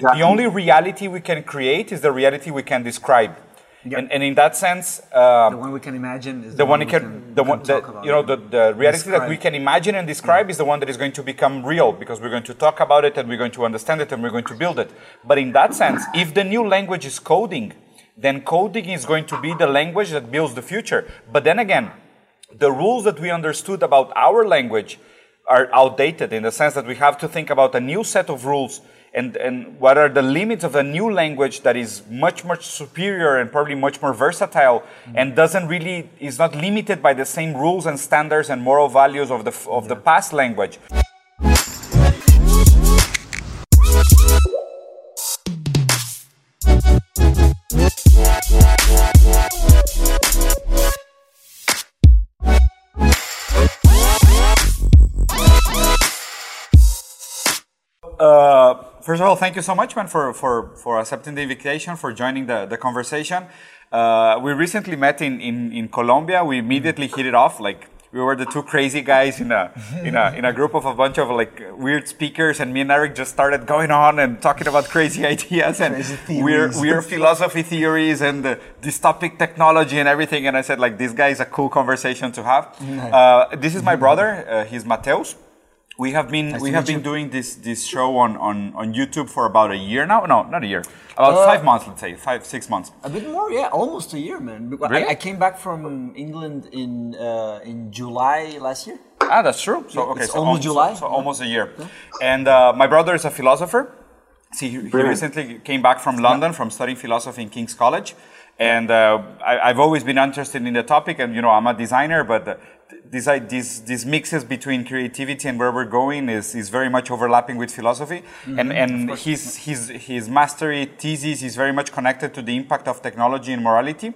exactly. the only reality we can create is the reality we can describe. Yep. And, and in that sense, uh, the one we can imagine is the, the one, we can, can the one that you know the, the reality describe. that we can imagine and describe yeah. is the one that is going to become real because we're going to talk about it and we're going to understand it and we're going to build it. But in that sense, if the new language is coding, then coding is going to be the language that builds the future. But then again, the rules that we understood about our language are outdated in the sense that we have to think about a new set of rules and, and what are the limits of a new language that is much, much superior and probably much more versatile mm-hmm. and doesn't really, is not limited by the same rules and standards and moral values of the, of yeah. the past language. Uh, first of all, thank you so much, man, for, for, for accepting the invitation, for joining the, the conversation. Uh, we recently met in, in, in Colombia. We immediately hit it off. Like, we were the two crazy guys in a, in a, in a group of a bunch of like weird speakers and me and Eric just started going on and talking about crazy ideas and weird, weird philosophy theories and uh, dystopic technology and everything. And I said like, this guy is a cool conversation to have. Uh, this is my brother. Uh, he's Mateus we have been nice we have been you. doing this this show on, on on YouTube for about a year now. No, not a year. About uh, five months, let's say five six months. A bit more, yeah, almost a year, man. Really? I, I came back from England in uh, in July last year. Ah, that's true. So okay, so almost July. So, so almost a year. Yeah. And uh, my brother is a philosopher. See, he, he recently came back from London from studying philosophy in King's College. And uh, I, have always been interested in the topic, and you know, I'm a designer, but these, these, these mixes between creativity and where we're going is, is very much overlapping with philosophy. Mm-hmm. And, and his, his, his mastery thesis is very much connected to the impact of technology and morality.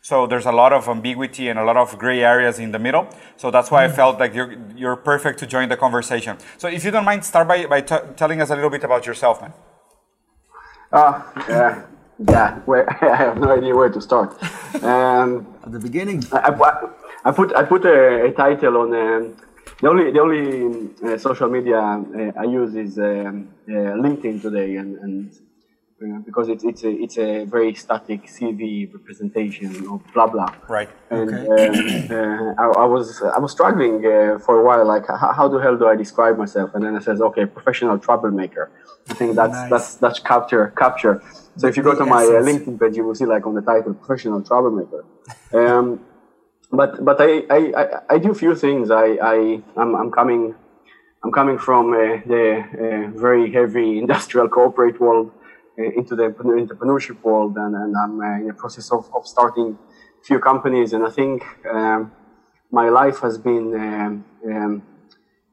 So there's a lot of ambiguity and a lot of gray areas in the middle. So that's why mm-hmm. I felt like you're, you're perfect to join the conversation. So if you don't mind, start by, by t- telling us a little bit about yourself, man. Uh, yeah, yeah, where, I have no idea where to start. Um, At the beginning. I, I, I put I put a, a title on um, the only the only uh, social media uh, I use is um, uh, LinkedIn today, and, and uh, because it's it's a it's a very static CV representation of blah blah. Right. And okay. um, uh, I, I, was I was struggling uh, for a while, like how, how, the hell do I describe myself? And then it says, okay, professional troublemaker. I think that's nice. that's that's capture capture. So if you go to my LinkedIn page, you will see like on the title, professional troublemaker. Um, but but I, I, I, do a few things. I, I I'm, I'm coming I'm coming from uh, the uh, very heavy industrial corporate world uh, into the entrepreneurship world, and, and I'm uh, in the process of, of starting a few companies. And I think um, my life has been um, um,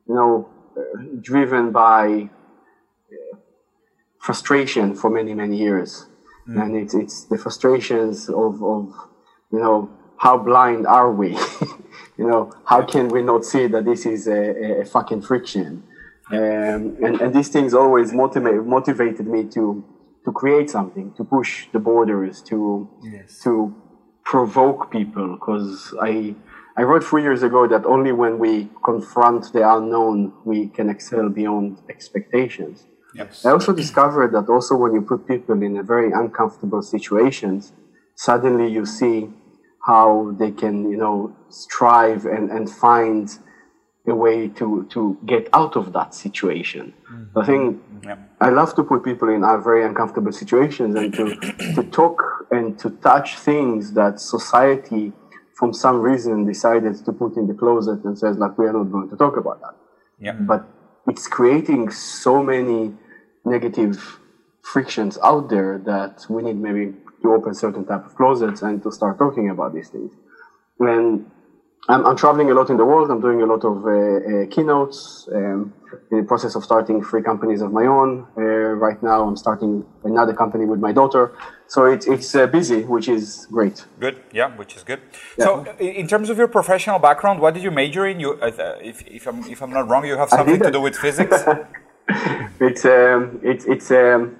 you know uh, driven by uh, frustration for many many years, mm. and it's it's the frustrations of of you know how blind are we? you know, how can we not see that this is a, a fucking friction? Um, and, and these things always motivate, motivated me to, to create something, to push the borders, to, yes. to provoke people. Because I, I wrote three years ago that only when we confront the unknown, we can excel beyond expectations. Yes. I also discovered that also when you put people in a very uncomfortable situations, suddenly you see how they can, you know, strive and, and find a way to, to get out of that situation. Mm-hmm. I think. I love to put people in very uncomfortable situations and to, to talk and to touch things that society, from some reason, decided to put in the closet and says, like, we are not going to talk about that. Yeah. But it's creating so many negative frictions out there that we need maybe to open certain type of closets and to start talking about these things. And I'm, I'm traveling a lot in the world. I'm doing a lot of uh, uh, keynotes. Um, in the process of starting three companies of my own. Uh, right now, I'm starting another company with my daughter. So it's it's uh, busy, which is great. Good, yeah, which is good. Yeah. So, in terms of your professional background, what did you major in? You, uh, if, if I'm if I'm not wrong, you have something to do with physics. it's um, it's it's um,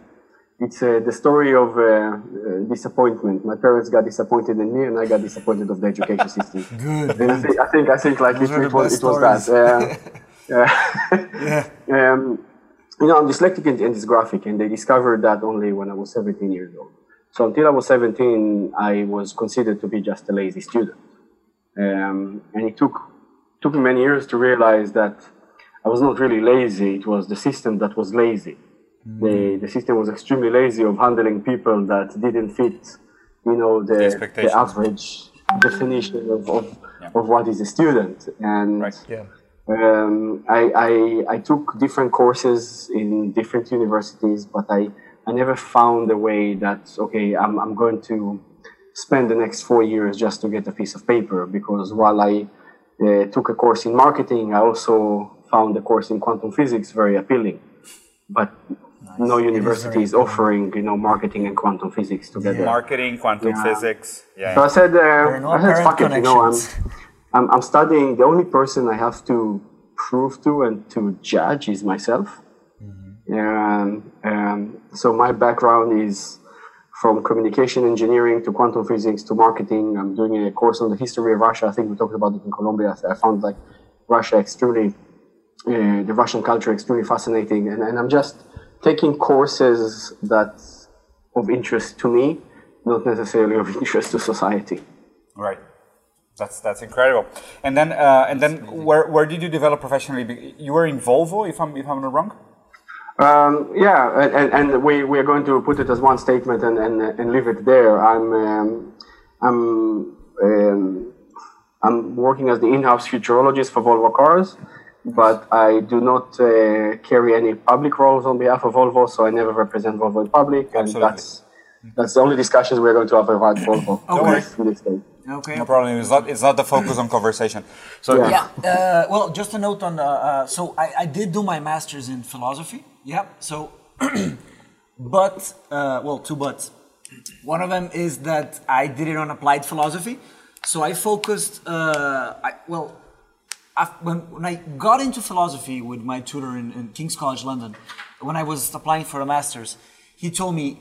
it's uh, the story of uh, uh, disappointment. My parents got disappointed in me, and I got disappointed of the education system. Good. And I think I think, I think like it, it, was, it was that. Uh, yeah. um, you know, I'm dyslexic and, and dysgraphic, and they discovered that only when I was 17 years old. So until I was 17, I was considered to be just a lazy student. Um, and it took, took me many years to realize that I was not really lazy, it was the system that was lazy. Mm-hmm. The, the system was extremely lazy of handling people that didn't fit, you know, the, the, the average definition of, of, yeah. of, what is a student. And right. yeah. um, I, I, I took different courses in different universities, but I, I never found a way that, okay, I'm, I'm going to spend the next four years just to get a piece of paper because while I uh, took a course in marketing, I also found the course in quantum physics very appealing. But. No university is, offering, you know, marketing and quantum physics together. Yeah. Marketing, quantum yeah. physics. Yeah. So I said, uh, no I said, fuck it, you know, I'm, I'm, I'm studying. The only person I have to prove to and to judge is myself. Mm-hmm. Um, um, so my background is from communication engineering to quantum physics to marketing. I'm doing a course on the history of Russia. I think we talked about it in Colombia. I found like Russia extremely, uh, the Russian culture extremely fascinating, and, and I'm just taking courses that of interest to me, not necessarily of interest to society. Right. That's that's incredible. And then uh, and then where, where did you develop professionally? You were in Volvo, if I'm if I'm not wrong. Um, yeah, and, and we, we are going to put it as one statement and, and, and leave it there. I'm, um, I'm, um, I'm working as the in-house futurologist for Volvo Cars, but I do not uh, carry any public roles on behalf of Volvo, so I never represent Volvo in public, and Absolutely. that's that's the only discussions we're going to have about Volvo okay. in this case. Okay. No problem. It's not. It's not the focus on conversation. So yeah. yeah uh, well, just a note on. Uh, uh, so I, I did do my master's in philosophy. Yeah. So, but uh, well, two buts. One of them is that I did it on applied philosophy. So I focused. Uh, I, well, I, when, when I got into philosophy with my tutor in, in King's College London, when I was applying for a master's, he told me,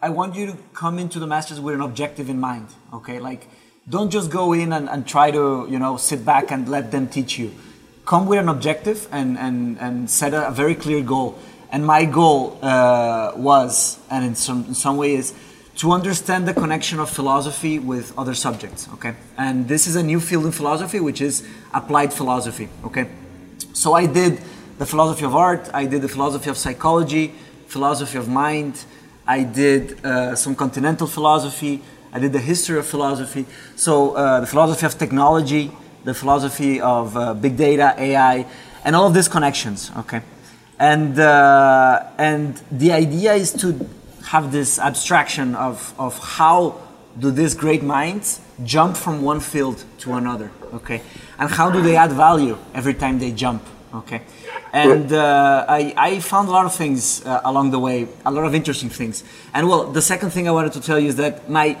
"I want you to come into the master's with an objective in mind. Okay, like." don't just go in and, and try to you know sit back and let them teach you come with an objective and, and, and set a, a very clear goal and my goal uh, was and in some, in some way is to understand the connection of philosophy with other subjects okay and this is a new field in philosophy which is applied philosophy okay so i did the philosophy of art i did the philosophy of psychology philosophy of mind i did uh, some continental philosophy I did the history of philosophy. So uh, the philosophy of technology, the philosophy of uh, big data, AI, and all of these connections. Okay, and uh, and the idea is to have this abstraction of of how do these great minds jump from one field to another. Okay, and how do they add value every time they jump. Okay, and uh, I, I, found a lot of things uh, along the way, a lot of interesting things. And well, the second thing I wanted to tell you is that my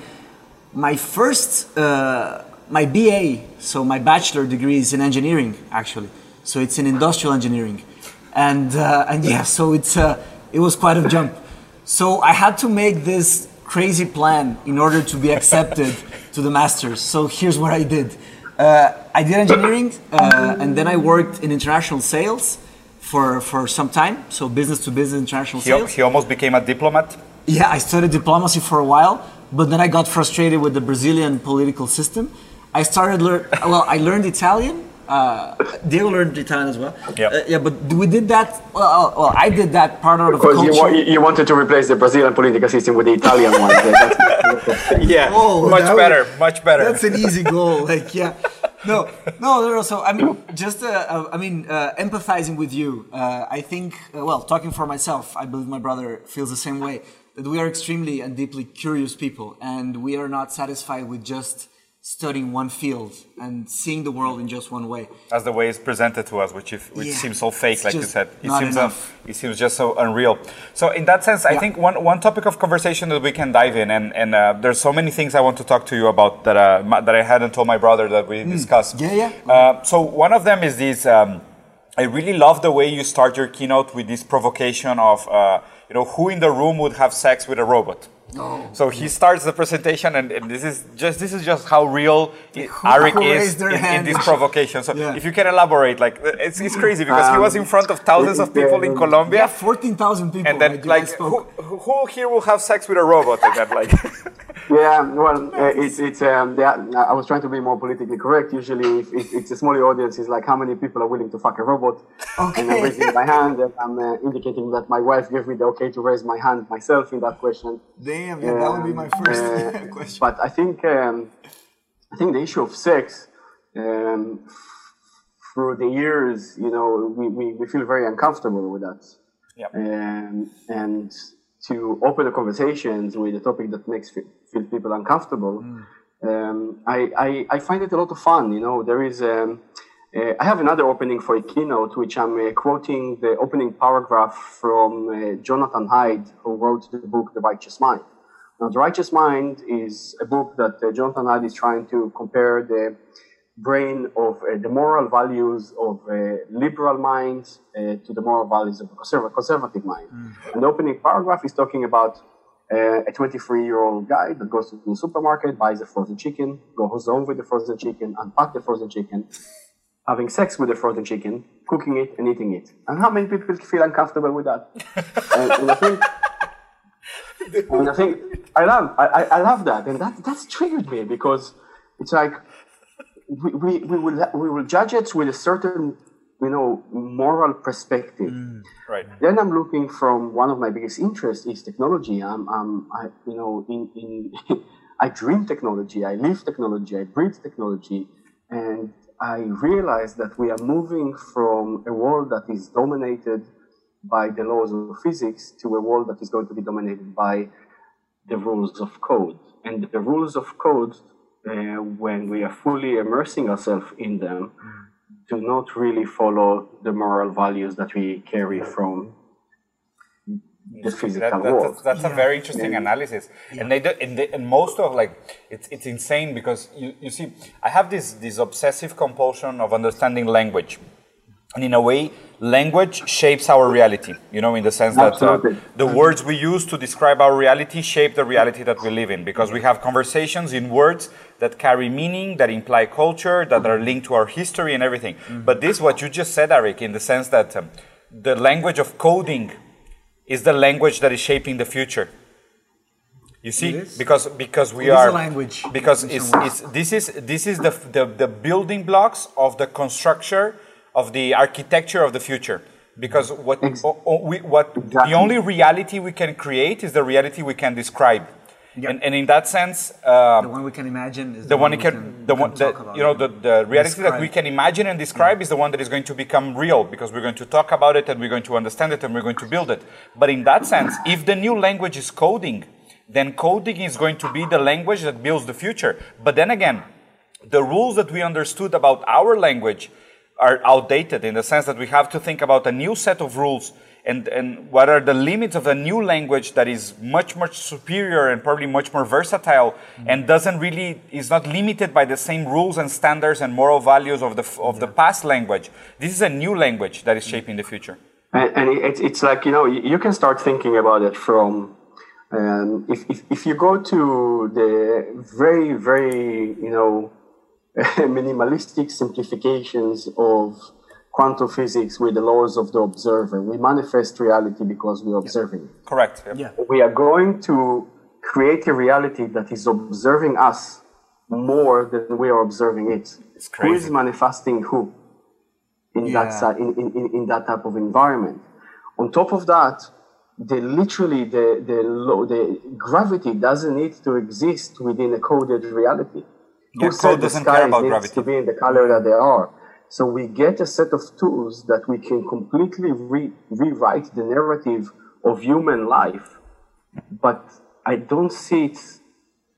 my first, uh, my BA, so my bachelor degree is in engineering actually. So it's in industrial engineering, and uh, and yeah, so it's uh, it was quite a jump. So I had to make this crazy plan in order to be accepted to the masters. So here's what I did. Uh, I did engineering, uh, and then I worked in international sales for for some time. So business to business international sales. He, he almost became a diplomat. Yeah, I studied diplomacy for a while, but then I got frustrated with the Brazilian political system. I started learn. Well, I learned Italian. Uh, Diego learned Italian as well. Yep. Uh, yeah, but we did that. Well, well, I did that part of because the culture. You, you wanted to replace the Brazilian political system with the Italian one. yeah, oh, much better, would, much better. That's an easy goal. Like, yeah. No, no, no. So I mean, just uh, uh, I mean, uh, empathizing with you. Uh, I think, uh, well, talking for myself, I believe my brother feels the same way that we are extremely and deeply curious people, and we are not satisfied with just studying one field and seeing the world in just one way. As the way it's presented to us, which, if, which yeah, seems so fake, like you said. It seems, uh, it seems just so unreal. So in that sense, I think one, one topic of conversation that we can dive in, and, and uh, there's so many things I want to talk to you about that, uh, that I hadn't told my brother that we mm. discussed. Yeah, yeah. Uh, so one of them is this, um, I really love the way you start your keynote with this provocation of uh, you know, who in the room would have sex with a robot? Oh. So he starts the presentation, and, and, this is just this is just how real Arik is in, in, this provocation. So yeah. if you can elaborate, like it's, it's crazy because um, he was in front of thousands of people in Colombia. Yeah, fourteen thousand people. And then like who, who, here will have sex with a robot? And then like. Yeah, well, uh, it's it's. Um, I was trying to be more politically correct. Usually, if, if, it's a smaller audience, it's like how many people are willing to fuck a robot. Okay. And I'm raising my hand, and I'm uh, indicating that my wife gave me the okay to raise my hand myself in that question. Damn, yeah, um, that would be my um, first uh, question. But I think um, I think the issue of sex. Um, through the years, you know, we, we, we feel very uncomfortable with that. Yep. Um, and to open the conversations with a topic that makes feel people uncomfortable. Mm. Um, I, I, I, find it a lot of fun. You know, there is. Um, uh, I have another opening for a keynote, which I'm uh, quoting the opening paragraph from uh, Jonathan Haidt, who wrote the book The Righteous Mind. Now, The Righteous Mind is a book that uh, Jonathan Haidt is trying to compare the brain of uh, the moral values of a liberal mind uh, to the moral values of a conservative, conservative mind. Mm. And the opening paragraph is talking about uh, a 23 year old guy that goes to the supermarket, buys a frozen chicken, goes home with the frozen chicken, unpack the frozen chicken, having sex with the frozen chicken, cooking it, and eating it. And how many people feel uncomfortable with that? and, and, I think, and I think I love, I, I love that, and that that's triggered me because it's like we, we, we will we will judge it with a certain you know moral perspective. Mm, right. Then I'm looking from one of my biggest interests is technology. I'm, I'm I, you know in in I dream technology. I live technology. I breathe technology, and I realize that we are moving from a world that is dominated by the laws of physics to a world that is going to be dominated by the rules of code. And the rules of code uh, when we are fully immersing ourselves in them, do not really follow the moral values that we carry from the physical that, world. That's, that's yeah. a very interesting yeah. analysis, yeah. and they do, and, they, and most of like it's it's insane because you, you see, I have this this obsessive compulsion of understanding language, and in a way, language shapes our reality. You know, in the sense that uh, the words we use to describe our reality shape the reality that we live in. Because we have conversations in words that carry meaning, that imply culture, that are linked to our history and everything. Mm-hmm. But this, what you just said, Arik, in the sense that um, the language of coding is the language that is shaping the future. You see, because because we it are language because it's, it's this is this is the, the the building blocks of the construction of the architecture of the future because what we, what exactly. the only reality we can create is the reality we can describe yep. and, and in that sense uh, the one we can imagine is the, the one, we can, can the one that you know the, the reality describe. that we can imagine and describe yeah. is the one that is going to become real because we're going to talk about it and we're going to understand it and we're going to build it but in that sense if the new language is coding then coding is going to be the language that builds the future but then again the rules that we understood about our language are outdated in the sense that we have to think about a new set of rules and, and what are the limits of a new language that is much, much superior and probably much more versatile mm-hmm. and doesn't really, is not limited by the same rules and standards and moral values of the, of yeah. the past language. This is a new language that is shaping the future. And, and it's, it's like, you know, you can start thinking about it from, um, if, if, if you go to the very, very, you know, minimalistic simplifications of quantum physics with the laws of the observer. We manifest reality because we're observing it. Correct. Yeah. We are going to create a reality that is observing us more than we are observing it. It's crazy. Who is manifesting who in yeah. that in, in, in that type of environment? On top of that, the literally the the, the gravity doesn't need to exist within a coded reality. Said the sky needs gravity. to be in the color that they are? So we get a set of tools that we can completely re- rewrite the narrative of human life, but I don't see it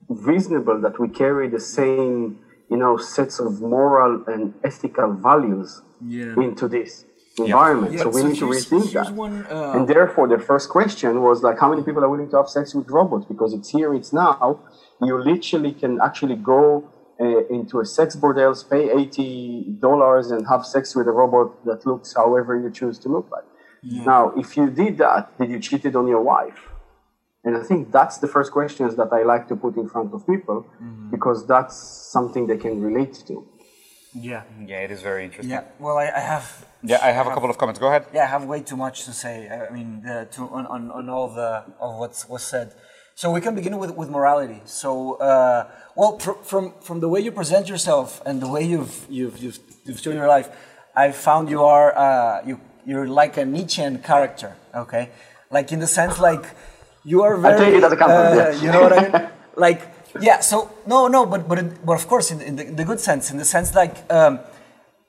reasonable that we carry the same, you know, sets of moral and ethical values yeah. into this environment. Yeah. so we so need to rethink that. One, uh... And therefore, the first question was like, how many people are willing to have sex with robots? Because it's here, it's now. You literally can actually go uh, into a sex bordel, pay eighty dollars, and have sex with a robot that looks however you choose to look like. Yeah. Now, if you did that, did you cheated on your wife? And I think that's the first questions that I like to put in front of people mm-hmm. because that's something they can relate to. Yeah. Yeah, it is very interesting. Yeah. Well, I, I have. Yeah, I have, have, a couple of comments. Go ahead. Yeah, I have way too much to say. I mean, the, to, on, on, on all the of what's was said. So we can begin with, with morality. So, uh, well, pr- from from the way you present yourself and the way you've you've you've, you've shown your life, I found you are uh, you you're like a Nietzschean character. Okay, like in the sense like you are very. I take it as a compliment. Uh, you know what I mean? like yeah. So no, no, but but but of course, in, in, the, in the, good sense, in the sense like um,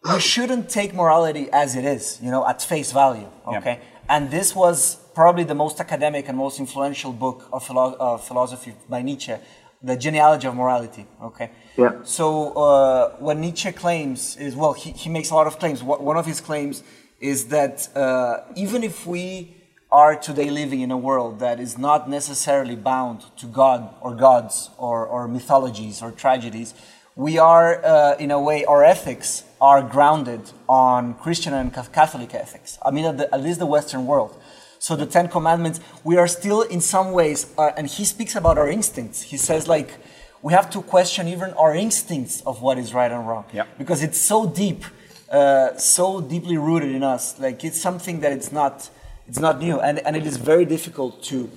you shouldn't take morality as it is, you know, at face value. Okay, yeah. And this was probably the most academic and most influential book of philo- philosophy by Nietzsche, The Genealogy of Morality. Okay. Yeah. So uh, what Nietzsche claims is well, he, he makes a lot of claims. One of his claims is that uh, even if we are today living in a world that is not necessarily bound to God or gods or, or mythologies or tragedies, we are, uh, in a way, our ethics are grounded on Christian and Catholic ethics. I mean, at, the, at least the Western world. So the Ten Commandments, we are still in some ways, uh, and he speaks about our instincts. He says, like, we have to question even our instincts of what is right and wrong. Because it's so deep, uh, so deeply rooted in us. Like, it's something that it's not it's not new, and, and it is very difficult to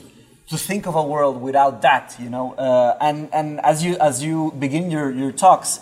to think of a world without that, you know. Uh, and and as you as you begin your your talks,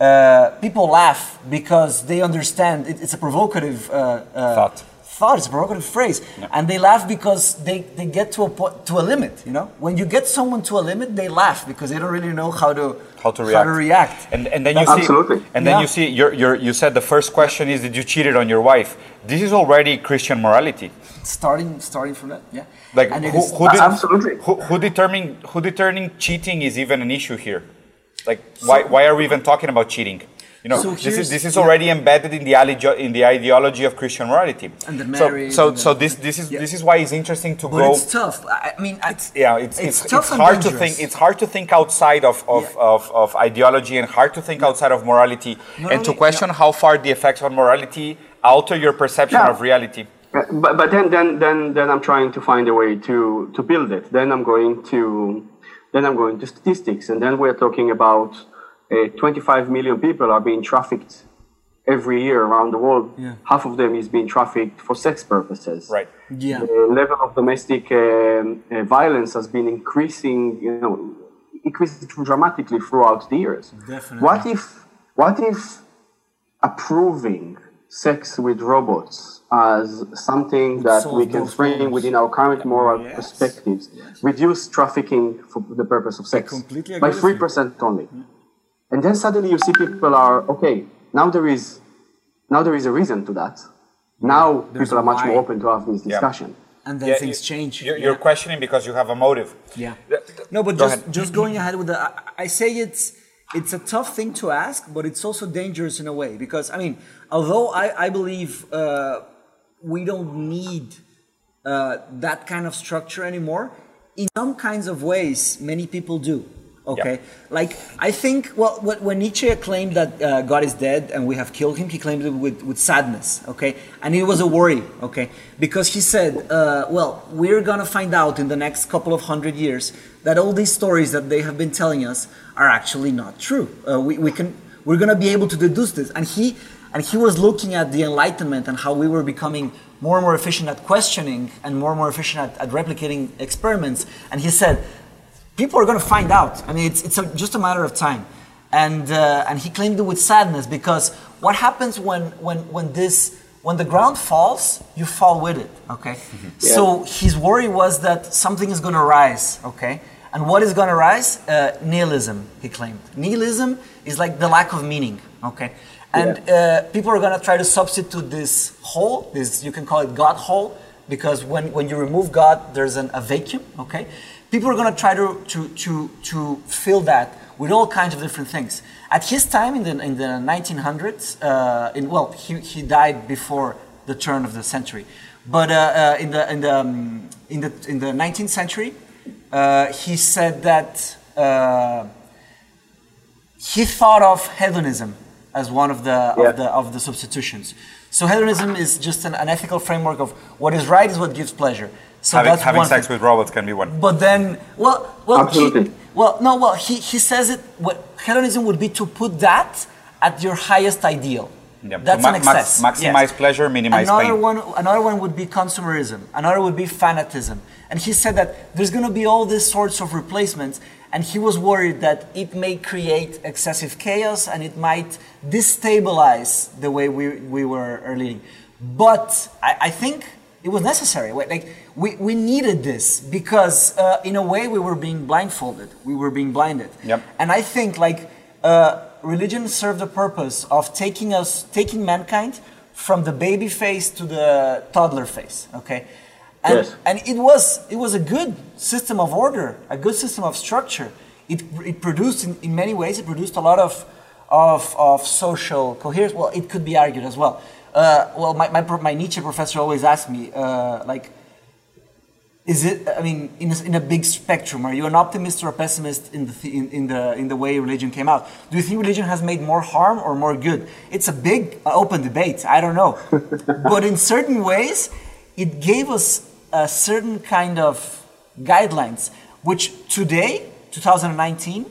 uh, people laugh because they understand it, it's a provocative uh, uh thought thought, it's a provocative phrase. Yeah. And they laugh because they, they get to a point, to a limit, you know? When you get someone to a limit, they laugh because they don't really know how to how to react. How to react. And, and then you see And then yeah. you see you're, you're, you said the first question is did you cheated on your wife? This is already Christian morality. Starting starting from that, yeah. Like who, who did, absolutely who, who determining who determining cheating is even an issue here? Like why why are we even talking about cheating? You know, so this is this is already yeah. embedded in the in the ideology of Christian morality. And the marriage. So so, so this this is yeah. this is why it's interesting to but go. It's tough. I mean, it's, yeah, it's it's, it's, it's hard to think. It's hard to think outside of of, yeah. of, of, ideology and hard to think outside of morality and to question how far the effects on morality alter your perception of reality. But, but then, then, then, then I'm trying to find a way to, to build it. Then I'm going to, then I'm going to statistics, and then we're talking about uh, 25 million people are being trafficked every year around the world. Yeah. Half of them is being trafficked for sex purposes. Right. Yeah. The level of domestic um, uh, violence has been increasing, you know, increasing dramatically throughout the years. Definitely. What if, what if approving sex with robots as something that we can frame within our current moral yes. perspectives, yes. reduce trafficking for the purpose of sex by 3% only. Yeah and then suddenly you see people are okay now there is now there is a reason to that now There's people are much why. more open to have this discussion yeah. and then yeah, things change you're, you're yeah. questioning because you have a motive yeah no but Go just ahead. just going ahead with the I, I say it's it's a tough thing to ask but it's also dangerous in a way because i mean although i, I believe uh, we don't need uh, that kind of structure anymore in some kinds of ways many people do Okay, yep. like I think well, when Nietzsche claimed that uh, God is dead and we have killed him, he claimed it with, with sadness. Okay, and it was a worry. Okay, because he said, uh, well, we're gonna find out in the next couple of hundred years that all these stories that they have been telling us are actually not true. Uh, we, we can we're gonna be able to deduce this, and he and he was looking at the Enlightenment and how we were becoming more and more efficient at questioning and more and more efficient at, at replicating experiments, and he said people are going to find out. I mean, it's, it's a, just a matter of time. And, uh, and he claimed it with sadness because what happens when, when, when this when the ground falls, you fall with it. Okay. Mm-hmm. Yeah. So his worry was that something is going to rise. Okay. And what is going to rise? Uh, nihilism. He claimed. Nihilism is like the lack of meaning. Okay. And yeah. uh, people are going to try to substitute this hole. This you can call it God hole because when, when you remove God, there's an, a vacuum. Okay people are going to try to, to, to, to fill that with all kinds of different things. At his time in the, in the 1900s, uh, in, well, he, he died before the turn of the century. But uh, uh, in, the, in, the, um, in, the, in the 19th century, uh, he said that uh, he thought of hedonism as one of the, yeah. of the, of the substitutions. So hedonism is just an, an, ethical framework of what is right is what gives pleasure. So having, that's having sex thing. with robots can be one. But then, well, well, He, well, no, well, he, he says it. What hedonism would be to put that at your highest ideal. Yeah. That's so an excess. Max, maximize yes. pleasure, minimize another pain. One, another one would be consumerism. Another would be fanatism. And he said that there's going to be all these sorts of replacements, and he was worried that it may create excessive chaos and it might destabilize the way we, we were leading. But I, I think it was necessary. Like we, we needed this because uh, in a way we were being blindfolded. We were being blinded. Yep. And I think like uh, religion served the purpose of taking us, taking mankind from the baby phase to the toddler phase. Okay. And, yes. and it was it was a good system of order, a good system of structure. It, it produced in, in many ways it produced a lot of of, of social coherence. Well, it could be argued as well. Uh, well, my, my, my Nietzsche professor always asked me, uh, like, is it? I mean, in a, in a big spectrum, are you an optimist or a pessimist in the in, in, the in the way religion came out? Do you think religion has made more harm or more good? It's a big uh, open debate. I don't know, but in certain ways, it gave us a certain kind of guidelines, which today, 2019,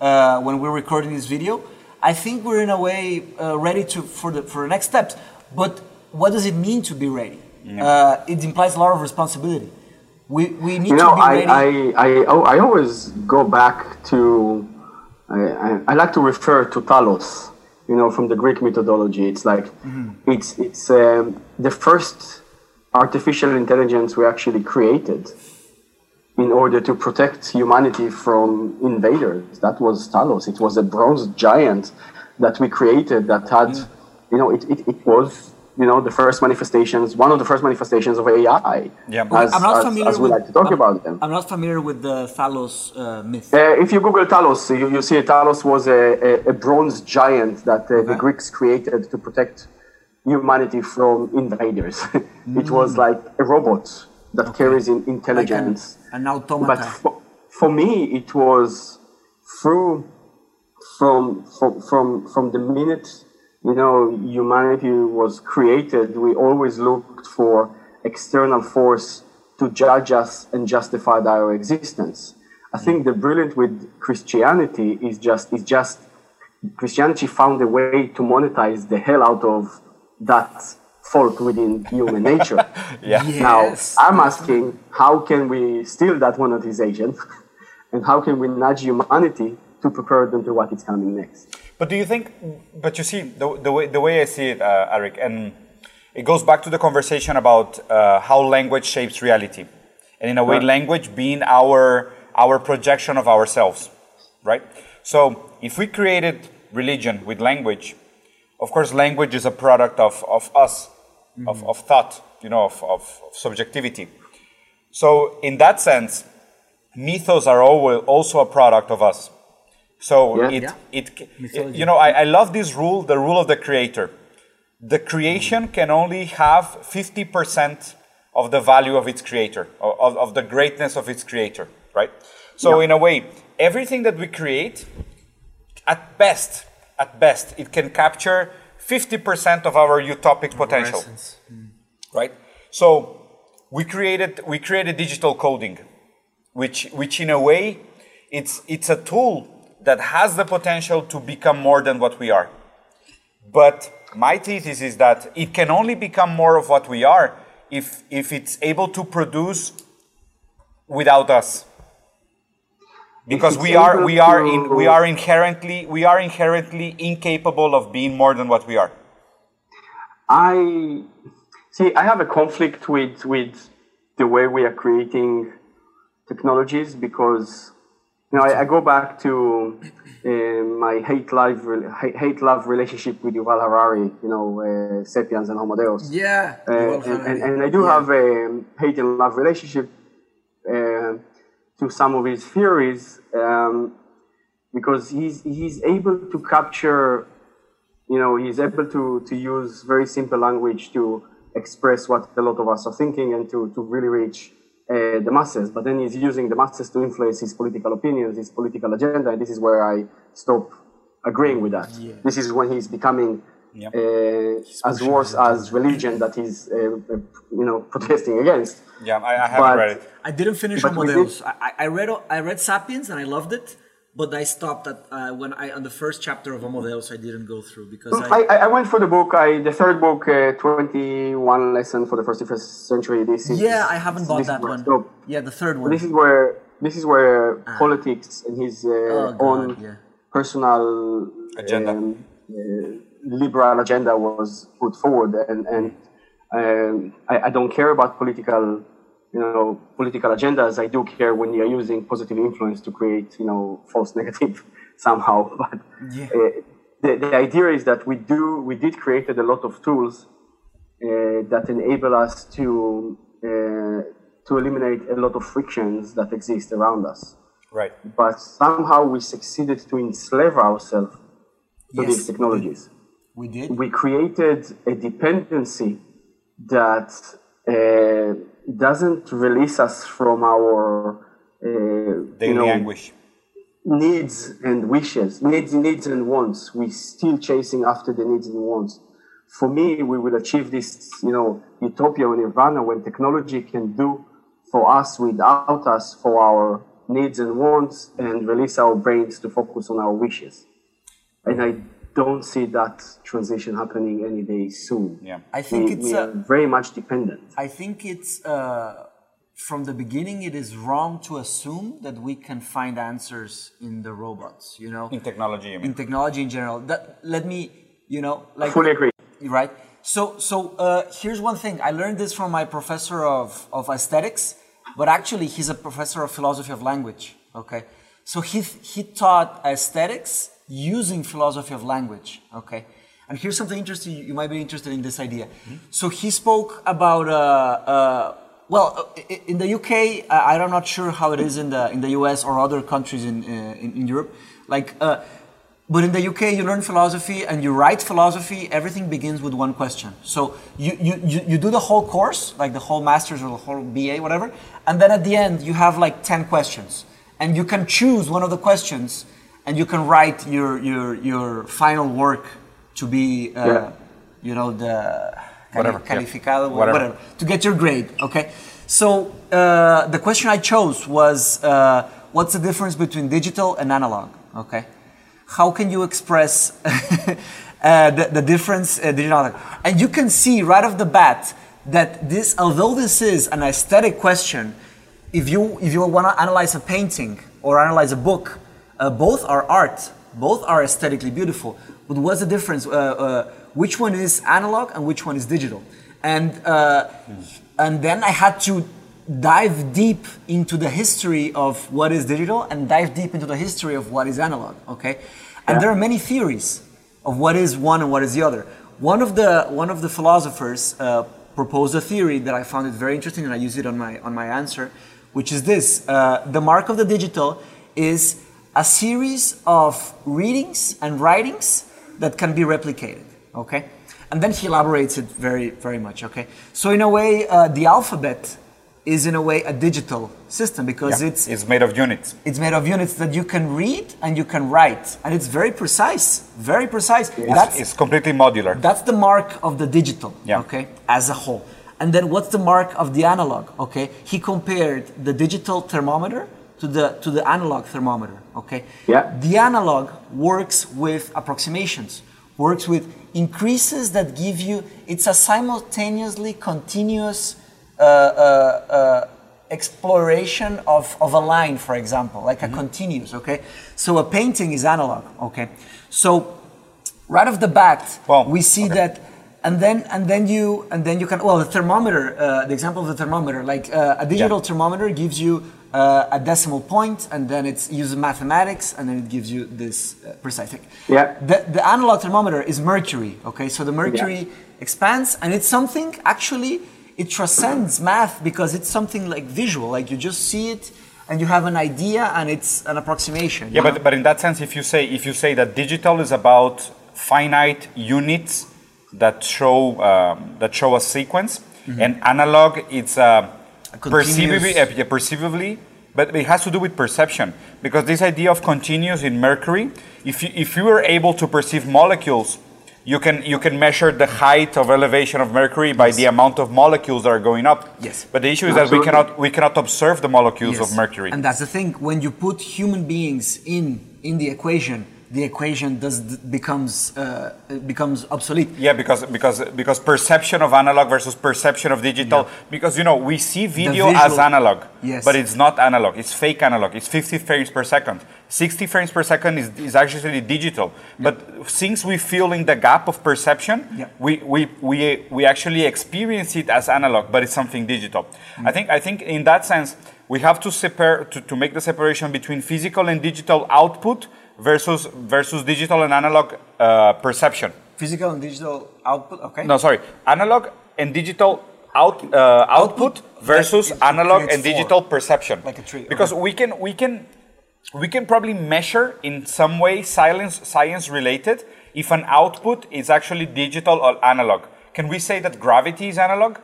uh, when we're recording this video, I think we're in a way uh, ready to for the for the next steps. But what does it mean to be ready? Yeah. Uh, it implies a lot of responsibility. We, we need you know, to be I, ready. I, I, I always go back to, I, I, I, like to refer to Talos, you know, from the Greek methodology. It's like, mm-hmm. it's, it's um, the first artificial intelligence we actually created in order to protect humanity from invaders. That was Talos. It was a bronze giant that we created that had, mm. you know, it, it, it was you know the first manifestations one of the first manifestations of ai yeah as, I'm not as, familiar as we with, like to talk I'm, about them i'm not familiar with the talos uh, myth uh, if you google talos you, you see talos was a, a, a bronze giant that uh, okay. the greeks created to protect humanity from invaders mm. it was like a robot that okay. carries in intelligence like an, an automata but for, for me it was through from from from, from the minute you know, humanity was created, we always looked for external force to judge us and justify our existence. I think the brilliant with Christianity is just is just Christianity found a way to monetize the hell out of that fault within human nature. yeah. Yes. Now I'm asking, how can we steal that monetization, and how can we nudge humanity to prepare them to what is coming next? But do you think? But you see, the, the way the way I see it, uh, Eric, and it goes back to the conversation about uh, how language shapes reality, and in a way, right. language being our our projection of ourselves, right? So if we created religion with language, of course, language is a product of of us, mm-hmm. of, of thought, you know, of, of, of subjectivity. So in that sense, mythos are also a product of us so yeah. it, yeah. it, it, you know, I, I love this rule, the rule of the creator. The creation can only have 50% of the value of its creator, of, of the greatness of its creator, right? So yeah. in a way, everything that we create, at best, at best, it can capture 50% of our utopic potential, mm. right? So we created, we created digital coding, which, which in a way, it's, it's a tool that has the potential to become more than what we are. But my thesis is that it can only become more of what we are if, if it's able to produce without us. Because we are, we, are in, we, are inherently, we are inherently incapable of being more than what we are. I see, I have a conflict with, with the way we are creating technologies because now, I, I go back to uh, my hate love hate love relationship with Yuval Harari. You know, uh, *Sapiens* and *Homo Deus*. Yeah, uh, and, and, and, I do yeah. have a hate and love relationship uh, to some of his theories um, because he's he's able to capture. You know, he's able to to use very simple language to express what a lot of us are thinking and to to really reach uh, the masses, but then he's using the masses to influence his political opinions, his political agenda, and this is where I stop agreeing with that. Yeah. This is when he's becoming yep. uh, as worse as religion that he's uh, you know protesting against. Yeah, I, I haven't but, read it. I didn't finish Homo Deus. I, I read I read Sapiens and I loved it but I stopped at uh, when I on the first chapter of Homo Deus I didn't go through because I, I, I went for the book I the third book uh, twenty one lesson for the first century this is yeah I haven't bought that one yeah the third one this is where this is where ah. politics and his uh, oh, God, own yeah. personal agenda um, uh, liberal agenda was put forward and and um, I, I don't care about political you know, political agendas, I do care when you're using positive influence to create, you know, false negative somehow. But yeah. uh, the, the idea is that we do, we did created a lot of tools uh, that enable us to, uh, to eliminate a lot of frictions that exist around us. Right. But somehow we succeeded to enslave ourselves to yes, these technologies. We did. We created a dependency that uh, doesn't release us from our uh, daily you know, anguish. needs and wishes. Needs needs and wants. We still chasing after the needs and wants. For me we will achieve this you know utopia or nirvana when technology can do for us without us for our needs and wants and release our brains to focus on our wishes. And i don't see that transition happening any day soon. Yeah, I think we, it's we uh, very much dependent. I think it's uh, from the beginning. It is wrong to assume that we can find answers in the robots. You know, in technology. In technology in general. That let me, you know, like fully agree. Right. So, so uh, here's one thing. I learned this from my professor of of aesthetics, but actually he's a professor of philosophy of language. Okay. So he he taught aesthetics using philosophy of language. Okay, and here's something interesting. You might be interested in this idea. Mm-hmm. So he spoke about. Uh, uh, well, uh, in the UK, I'm not sure how it is in the in the US or other countries in uh, in, in, Europe. Like, uh, but in the UK, you learn philosophy and you write philosophy. Everything begins with one question. So you, you, you, you do the whole course, like the whole master's or the whole BA, whatever, and then at the end you have like ten questions, and you can choose one of the questions and you can write your your your final work to be uh, yeah. you know the whatever calificado yeah. whatever. whatever. to get your grade okay so uh, the question i chose was uh, what's the difference between digital and analog okay how can you express uh, the, the, difference uh, digital and you can see right off the bat that this although this is an aesthetic question if you if you want to analyze a painting or analyze a book uh, both are art, both are aesthetically beautiful. But what's the difference? Uh, uh, which one is analog and which one is digital? And mm. and then I had to dive deep into the history of what is digital and dive deep into the history of what is analog. Okay, and yeah. there are many theories of what is one and what is the other. One of the one of the philosophers uh, proposed a theory that I found it very interesting, and I use it on my on my answer, which is this: uh, the mark of the digital is a series of readings and writings that can be replicated. Okay? And then he elaborates it very, very much. Okay? So, in a way, uh, the alphabet is in a way a digital system because yeah. it's it's made of units. It's made of units that you can read and you can write, and it's very precise, very precise. It's, that's it's completely modular. That's the mark of the digital. Yeah. Okay, as a whole. And then what's the mark of the analog? Okay, he compared the digital thermometer to the to the analog thermometer. Okay. Yeah. The analog works with approximations, works with increases that give you. It's a simultaneously continuous uh, uh, uh, exploration of, of a line, for example, like mm-hmm. a continuous. Okay. So a painting is analog. Okay. So right off the bat, well, we see okay. that and then and then you and then you can well the thermometer uh, the example of the thermometer like uh, a digital yeah. thermometer gives you uh, a decimal point, and then it uses mathematics, and then it gives you this uh, precise thing. Yeah. The, the analog thermometer is mercury. Okay, so the mercury yeah. expands, and it's something actually it transcends math because it's something like visual. Like you just see it, and you have an idea, and it's an approximation. Yeah, but, but in that sense, if you say if you say that digital is about finite units that show um, that show a sequence, mm-hmm. and analog it's a uh, perceivably, yeah, perceivably, but it has to do with perception because this idea of continuous in mercury, if you, if you were able to perceive molecules you can you can measure the height of elevation of mercury by yes. the amount of molecules that are going up. Yes. But the issue is Absolutely. that we cannot we cannot observe the molecules yes. of mercury. And that's the thing. When you put human beings in in the equation, the equation does becomes uh, becomes obsolete. Yeah, because because because perception of analog versus perception of digital. Yeah. Because you know we see video visual, as analog, yes. but it's not analog. It's fake analog. It's 50 frames per second. 60 frames per second is, is actually digital. Yeah. But since we feel in the gap of perception, yeah. we, we, we, we actually experience it as analog, but it's something digital. Mm. I think I think in that sense we have to separate to, to make the separation between physical and digital output versus versus digital and analog uh, perception. Physical and digital output. Okay. No, sorry, analog and digital out, uh, output, output, versus analog and digital form. perception. Like a tree. Because okay. we can we can we can probably measure in some way science science related if an output is actually digital or analog. Can we say that gravity is analog?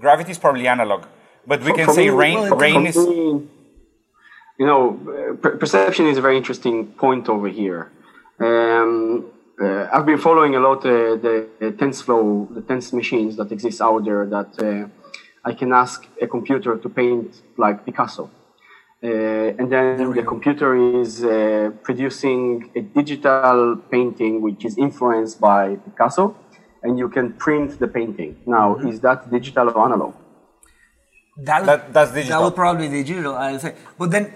Gravity is probably analog, but we can for say rain well, rain is. Me, you know, per- perception is a very interesting point over here. Um, uh, I've been following a lot uh, the, the TensorFlow, the tense machines that exist out there that uh, I can ask a computer to paint like Picasso. Uh, and then the computer is uh, producing a digital painting which is influenced by Picasso, and you can print the painting. Now, mm-hmm. is that digital or analog? That, that, that's digital. That would probably be digital, I say. But then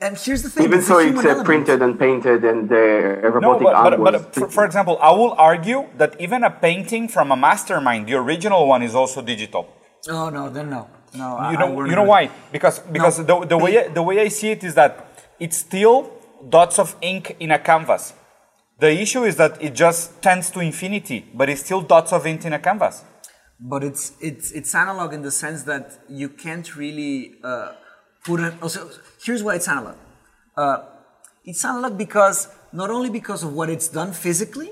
and here's the thing. Even so, it's uh, printed and painted and uh, robotic no, but, but, but for, for, example, I will argue that even a painting from a mastermind, the original one, is also digital. Oh no, then no, no. You know, you know why? Because because no, the, the way the way I see it is that it's still dots of ink in a canvas. The issue is that it just tends to infinity, but it's still dots of ink in a canvas. But it's it's it's analog in the sense that you can't really. Uh, put it. Also, here's why it's analog. Uh, it's analog because not only because of what it's done physically,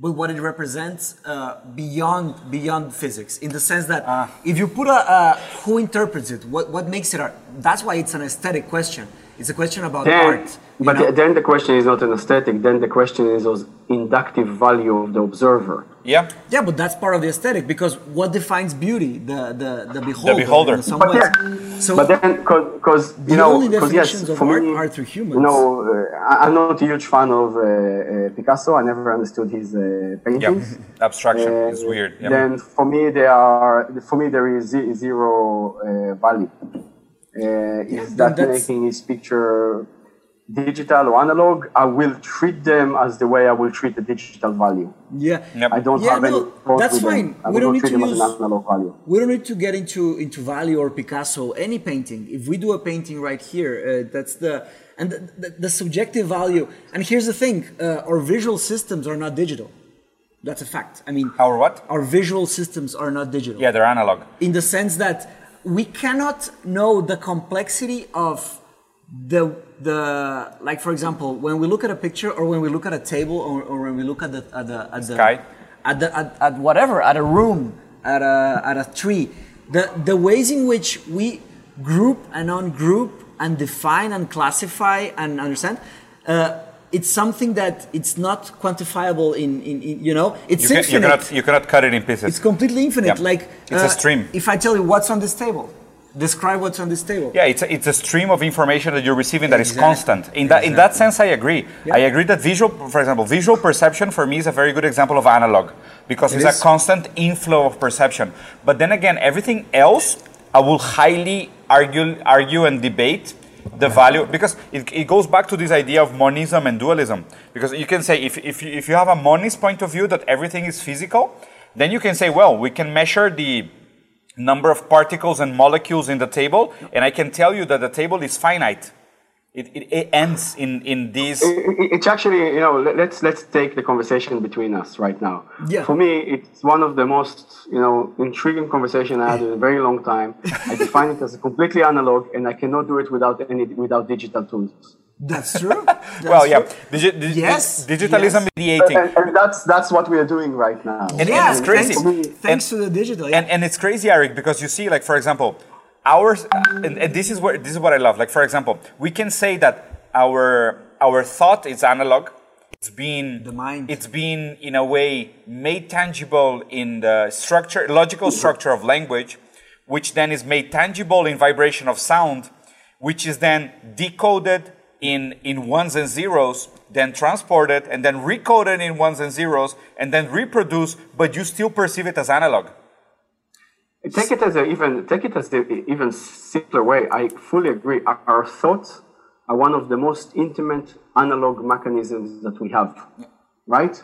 but what it represents uh, beyond beyond physics. In the sense that uh. if you put a, a who interprets it, what what makes it art. That's why it's an aesthetic question. It's a question about then, art. But know? then the question is not an aesthetic. Then the question is of inductive value of the observer. Yeah. Yeah, but that's part of the aesthetic because what defines beauty? The the the beholder. The beholder. but, yeah, so but then because you know because yes, for art me, are through humans. You know, uh, I'm not a huge fan of uh, uh, Picasso. I never understood his uh, paintings. Yeah. Abstraction is weird. Yeah. Then for me, they are for me there is zero uh, value. Uh, is that making his picture digital or analog, I will treat them as the way I will treat the digital value. Yeah, yep. I don't yeah, have no, any. That's fine. we don't need to use analog value. We don't need to get into into value or Picasso. Any painting. If we do a painting right here, uh, that's the and the, the, the, subjective value. And here's the thing: uh, our visual systems are not digital. That's a fact. I mean, our what? Our visual systems are not digital. Yeah, they're analog. In the sense that we cannot know the complexity of the the like for example when we look at a picture or when we look at a table or, or when we look at the at the at the sky at the at, at whatever at a room at a at a tree the the ways in which we group and ungroup and define and classify and understand uh, it's something that it's not quantifiable in, in, in you know it's you infinite. you cannot, you cannot cut it in pieces. It's completely infinite. Yeah. Like it's uh, a stream. If I tell you what's on this table, describe what's on this table. Yeah, it's a, it's a stream of information that you're receiving that exactly. is constant. In that in that sense, I agree. Yeah. I agree that visual, for example, visual perception for me is a very good example of analog because it it's is. a constant inflow of perception. But then again, everything else, I will highly argue argue and debate the value because it, it goes back to this idea of monism and dualism because you can say if, if, you, if you have a monist point of view that everything is physical then you can say well we can measure the number of particles and molecules in the table and i can tell you that the table is finite. It, it, it, ends in in these it's actually you know let's let's take the conversation between us right now. Yeah. for me it's one of the most you know intriguing conversation i had in a very long time. I define it as a completely analog and i cannot do it without any without digital tools that's true. That's well, yeah. Digi- digi- yes. Digitalism yes. mediating. And, and, that's that's what we are doing right now. And, yeah, and it's crazy. Thanks, thanks and, to the digital. Yeah. And, and it's crazy, Eric, because you see, like for example, ours and, and, this is what this is what I love. Like for example, we can say that our our thought is analog, it's been The mind. it's been in a way made tangible in the structure logical structure of language which then is made tangible in vibration of sound which is then decoded in in ones and zeros then transported and then recoded in ones and zeros and then reproduced but you still perceive it as analog Take it as a even take it as the even simpler way. I fully agree. Our, our thoughts are one of the most intimate analog mechanisms that we have, right?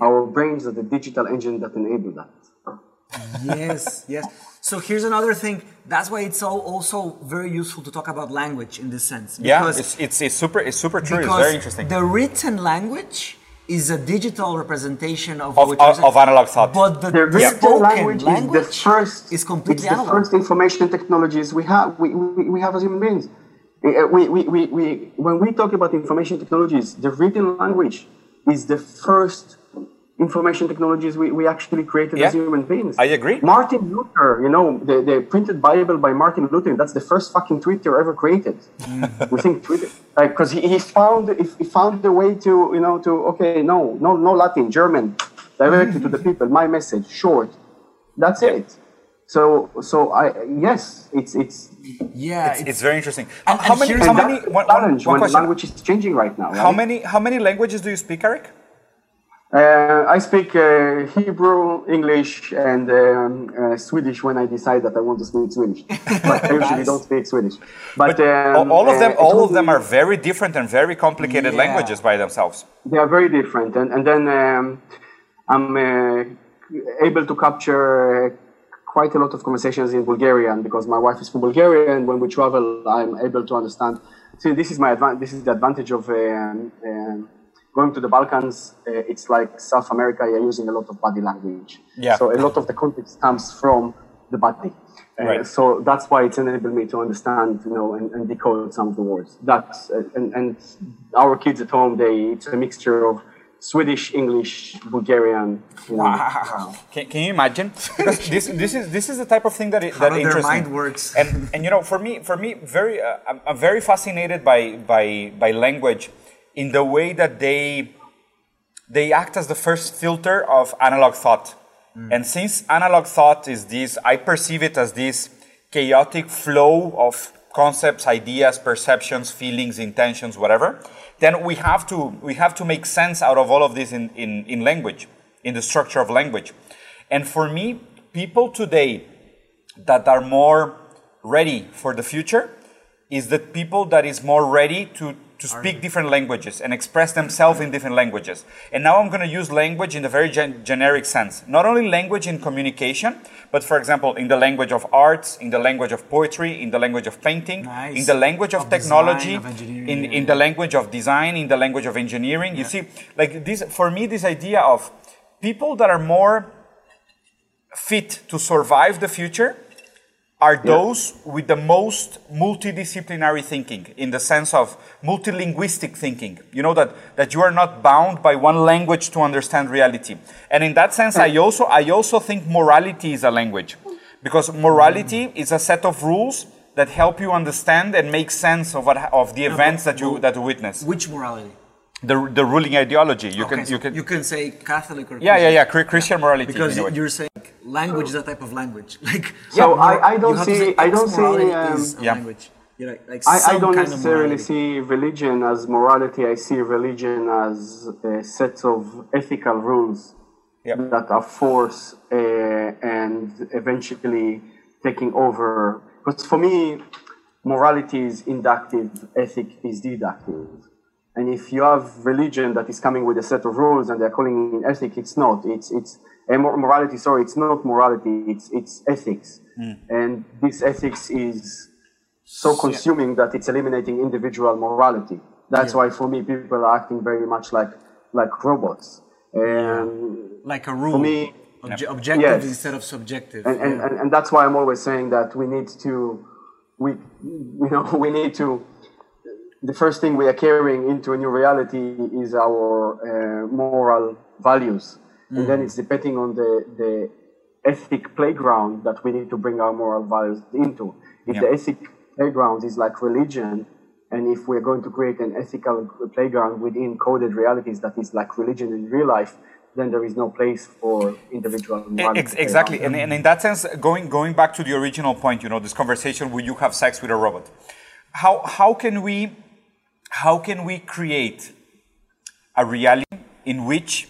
Our brains are the digital engine that enable that. yes, yes. So here's another thing. That's why it's all also very useful to talk about language in this sense. yeah because- it's, it's, it's super it's super true it's very interesting The written language is a digital representation of Of- what of- of analog thought. But the, The written spoken language, language, is the first. is completely it's the analog. first information technologies we have. We, we, we have as human beings. Uh, We, we, we, we, when we talk about information technologies, the written language is the first information technologies we, we actually created as human beings. I agree. Martin Luther, you know, the, the printed Bible by Martin Luther, that's the first fucking Twitter ever created. we think Twitter, because he, he found he found the way to, you know, to okay, no, no, no Latin, German, directly to the people. My message, short. That's it. So, so I yes, it's it's yeah, it's, it's very interesting And- how many here's how many that's the one, one- challenge one when question language is changing right now. how many how many languages do you speak eric Uh, I speak uh, Hebrew, English, and um, uh, Swedish when I decide that I want to speak Swedish. But I usually don't speak Swedish. But, But um, all of them, uh, all of them are very different and very complicated Yeah. languages by themselves. They are very different, and and then um, I'm uh, able to capture uh, quite a lot of conversations in Bulgarian because my wife is from Bulgaria, and when we travel, I'm able to understand. See, this is my advan- This is the advantage of. Going to the Balkans, uh, it's like South America. You're using a lot of body language. Yeah. So a lot of the context comes from the body. Uh, Right. So that's why it's enabled me to understand, you know, and, and decode some of the words. That's uh, and, and our kids at home, they it's a mixture of Swedish, English, Bulgarian. You know. Wow. Can, can you imagine? Because this, this is this is the type of thing that it, that How their mind me. works. And and you know, for me, for me, very, uh, I'm, I'm very fascinated by by by language in the way that they they act as the first filter of analog thought. Mm. And since analog thought is this, I perceive it as this chaotic flow of concepts, ideas, perceptions, feelings, intentions, whatever. Then we have to we have to make sense out of all of this in, in, in language, in the structure of language. And for me, people today that are more ready for the future is that people that is more ready to to speak different languages and express themselves in different languages. And now I'm going to use language in the very gen- generic sense. Not only language in communication, but for example, in the language of arts, in the language of poetry, in the language of painting, Nice. in the language of, Of technology, design, of in, in the language of design, in the language of engineering. You see, like this, for me, this idea of people that are more fit to survive the future are those with the most multidisciplinary thinking in the sense of multilinguistic thinking. You know that that you are not bound by one language to understand reality. And in that sense i also i also think morality is a language. Because morality mm-hmm. is a set of rules that help you understand and make sense of what of the events that you that you witness. Which morality? The, the ruling ideology you Okay, can so you can you can say Catholic or yeah yeah Christian. yeah Chri- christian morality Because in a way. you're saying language is a type of language. Like So yeah, I- I don't see- I don't see, um, is a Yeah. language. You know, like I, I don't kind necessarily morality. see religion as morality. I see religion as a set of ethical rules Yep. that are forced uh, and eventually taking over. Because for me, morality is inductive, ethic is deductive. And if you have religion that is coming with a set of rules and they're calling it ethic, it's not. It's it's a morality. Sorry, it's not morality. It's it's ethics, hmm. and this ethics is so consuming that it's eliminating individual morality. That's why for me people are acting very much like like robots. And like a rule. For me, Obje- objective yes. instead of subjective. and, and, yeah. and, and that's why I'm always saying that we need to we you know we need to the first thing we are carrying into a new reality is our uh, moral values and then it's depending on the the ethic playground that we need to bring our moral values into if Yeah. the ethic playground is like religion And if we're going to create an ethical playground within coded realities that is like religion in real life, then there is no place for individual. Exactly, and, and in that sense, going going back to the original point, you know, this conversation where you have sex with a robot, how how can we how can we create a reality in which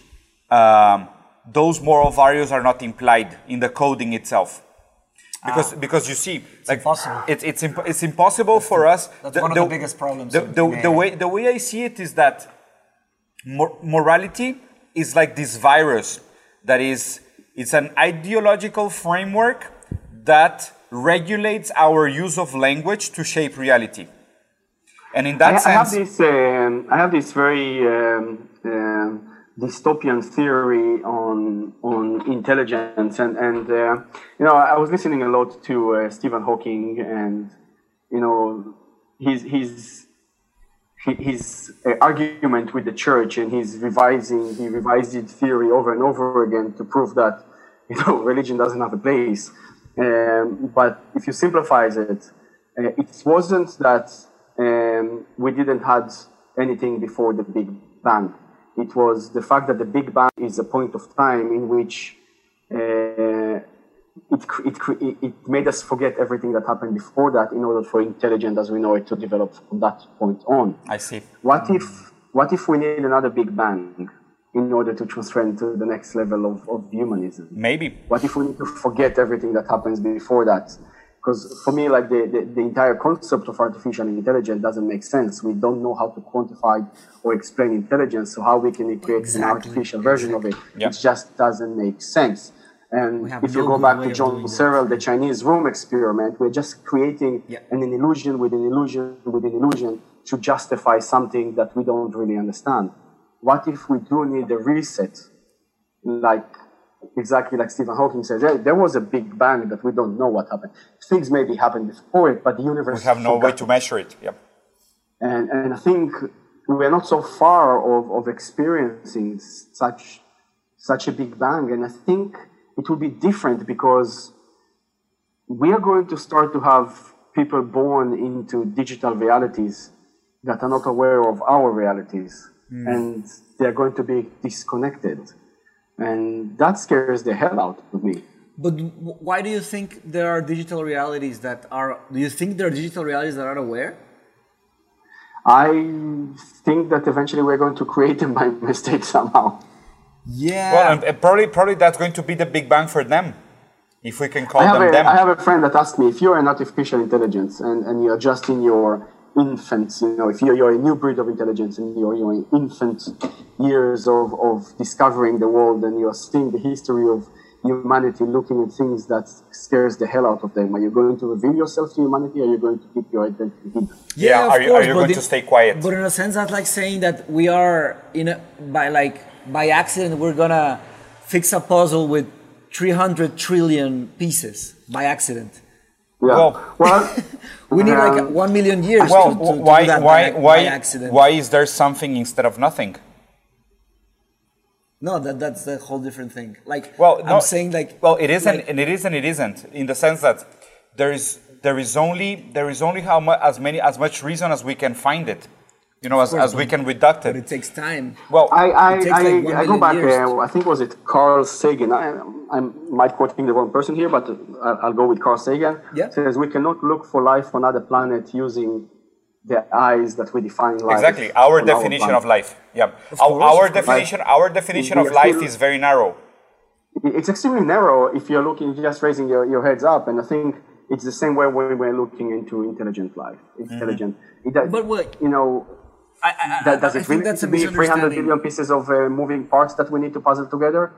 um, those moral values are not implied in the coding itself? Because, ah. because you see, it's like impossible. It, it's imp- it's impossible that's for the, us. That's the, one of the, the biggest problems. The, the, the, way the way I see it is that mor- morality is like this virus that is it's an ideological framework that regulates our use of language to shape reality. And in that I, sense, I have this um, I have this very um, um, dystopian theory on on intelligence and and uh, you know I was listening a lot to uh, Stephen Hawking and you know he's he's his uh, argument with the church and he's revising he revised his theory over and over again to prove that you know religion doesn't have a place. Um, but if you simplify it uh, it wasn't that um, we didn't had anything before the big bang it was the fact that the big bang is a point of time in which uh, it, it, it made us forget everything that happened before that in order for intelligence as we know it to develop from that point on. I see. What if, what if we need another big bang in order to transcend to the next level of, of humanism? Maybe. What if we need to forget everything that happens before that? Because for me, like the, the, the, entire concept of artificial intelligence doesn't make sense. We don't know how to quantify or explain intelligence, so how we can create exactly. an artificial version of it, yep. it just doesn't make sense. And if you go back to John Searle, the Chinese room experiment, we're just creating yeah. an, an illusion with an illusion with an illusion to justify something that we don't really understand. What if we do need a reset? Like exactly like Stephen Hawking says, there was a big bang that we don't know what happened. Things maybe happened before it, but the universe. We have no way to measure it. Yep. And and I think we are not so far of, of experiencing such such a big bang. And I think it will be different because we are going to start to have people born into digital realities that are not aware of our realities mm. and they're going to be disconnected and that scares the hell out of me but why do you think there are digital realities that are do you think there are digital realities that are aware i think that eventually we're going to create them by mistake somehow yeah. Well, and uh, probably probably that's going to be the big bang for them, if we can call them a, them. I have a friend that asked me if you're an artificial intelligence and, and you're just in your infants, you know, if you're, you're a new breed of intelligence and you're, you're in infant years of, of discovering the world and you're seeing the history of humanity looking at things that scares the hell out of them. Are you going to reveal yourself to humanity or are you going to keep your identity hidden? Yeah, yeah are, you, are you going in, to stay quiet? But in a sense, that's like saying that we are in a, by like by accident we're gonna fix a puzzle with 300 trillion pieces by accident. Yeah. Well, well we need um, like one million years well, to, to, to why, do that why, by, why, by accident. Why is there something instead of nothing? No, that, that's a whole different thing. Like, well, no, I'm saying like, well, it isn't, like, and it is, and it isn't, in the sense that there is, there is only, there is only how much, as many, as much reason as we can find it you know, as, as we can reduct it. But it takes time. Well, I I, I, like I go back. Uh, I think was it Carl Sagan. I, I might quoting the wrong person here, but I'll, I'll go with Carl Sagan. Yeah. Says we cannot look for life on other planet using the eyes that we define life. Exactly, our definition our of life. Yeah, of our, our definition, our definition of life is very narrow. It's extremely narrow if you're looking, just raising your, your heads up, and I think it's the same way when we're looking into intelligent life, intelligent. Mm-hmm. It, but what you know, I, I, does it really need to be 300 billion pieces of uh, moving parts that we need to puzzle together?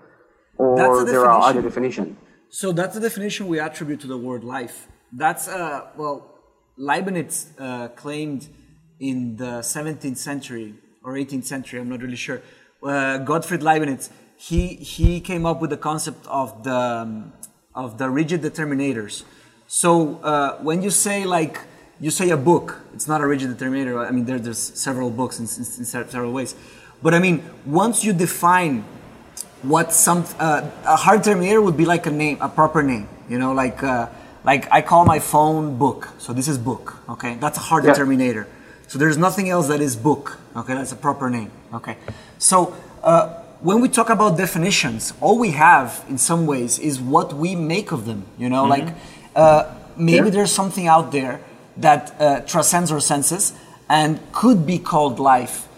Or there are other definitions? So that's the definition we attribute to the word life. That's, uh, well, Leibniz uh, claimed in the 17th century or 18th century, I'm not really sure. Uh, Gottfried Leibniz, he, he came up with the concept of the, um, of the rigid determinators. So uh, when you say like, you say a book, it's not a rigid determinator. I mean, there, there's several books in, in, in, several ways. But I mean, once you define what some uh, a hard determinator would be like a name, a proper name. You know, like uh, like I call my phone book. So this is book. Okay, that's a hard yeah. determinator. So there's nothing else that is book. Okay, that's a proper name. Okay, so. Uh, when we talk about definitions, all we have in some ways is what we make of them. You know, mm-hmm. like uh, maybe yeah. there's something out there that uh, transcends our senses and could be called life.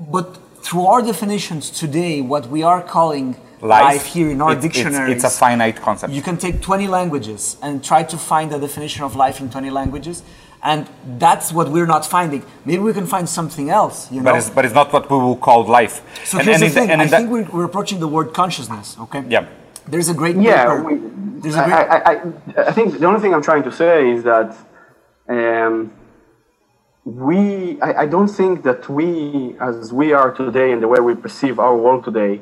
But through our definitions today, what we are calling life, life here in our it's, dictionaries, it's, it's, a finite concept. You can take 20 languages and try to find a definition of life in 20 languages. And that's what we're not finding. Maybe we can find something else, you know. But it's, but it's not what we will call life. So and, here's and the thing. I think we're, we're, approaching the word consciousness. Okay. Yeah. There's a great yeah, paper. We, There's a great I, I, I, think the only thing I'm trying to say is that um, we. I, I don't think that we, as we are today, and the way we perceive our world today,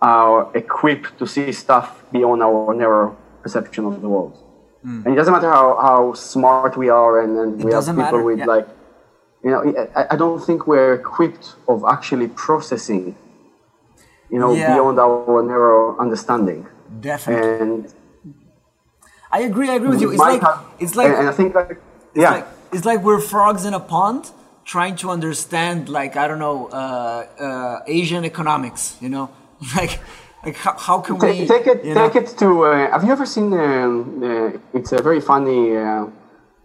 are equipped to see stuff beyond our narrow perception of the world. Mm. And it doesn't matter how, how smart we are and, and we have people matter. with yeah. like, you know, I, I, don't think we're equipped of actually processing, you know, yeah. beyond our narrow understanding. Definitely. And I agree. I agree with you. It's like have, it's like, and, and I think like, yeah, like, it's like we're frogs in a pond trying to understand, like I don't know, uh, uh, Asian economics. You know, like like how, how can take, we take it? Take know? it to. Uh, have you ever seen? Um, uh, it's a very funny. Uh,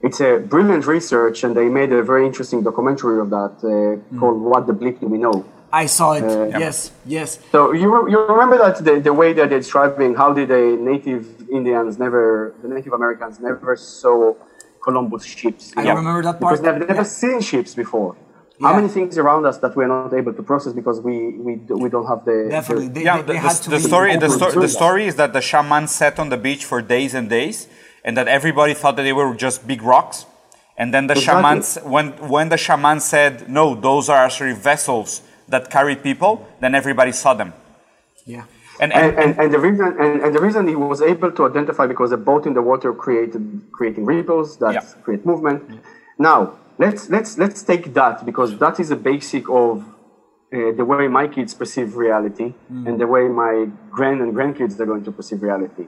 it's a brilliant research, and they made a very interesting documentary of that mm. called "What the Bleep Do We Know." I saw it. Uh, yes, yes. So you you remember that the, the way that they're describing how did the native Indians never, the Native Americans never saw Columbus ships? I remember that part. Because they've never yeah. seen ships before. Yeah. How many things around us that we're not able to process because we we, we don't have the definitely the, they, yeah they, they the, the, the story the, sto- the story is that the shaman sat on the beach for days and days and that everybody thought that they were just big rocks and then the exactly. shamans when when the shaman said no those are actually vessels that carry people then everybody saw them yeah and and, and, and, the reason and, and, the reason he was able to identify because the boat in the water created creating ripples that yeah. create movement now let's let's let's take that because that is a basic of uh, the way my kids perceive reality mm. and the way my grand and grandkids are going to perceive reality.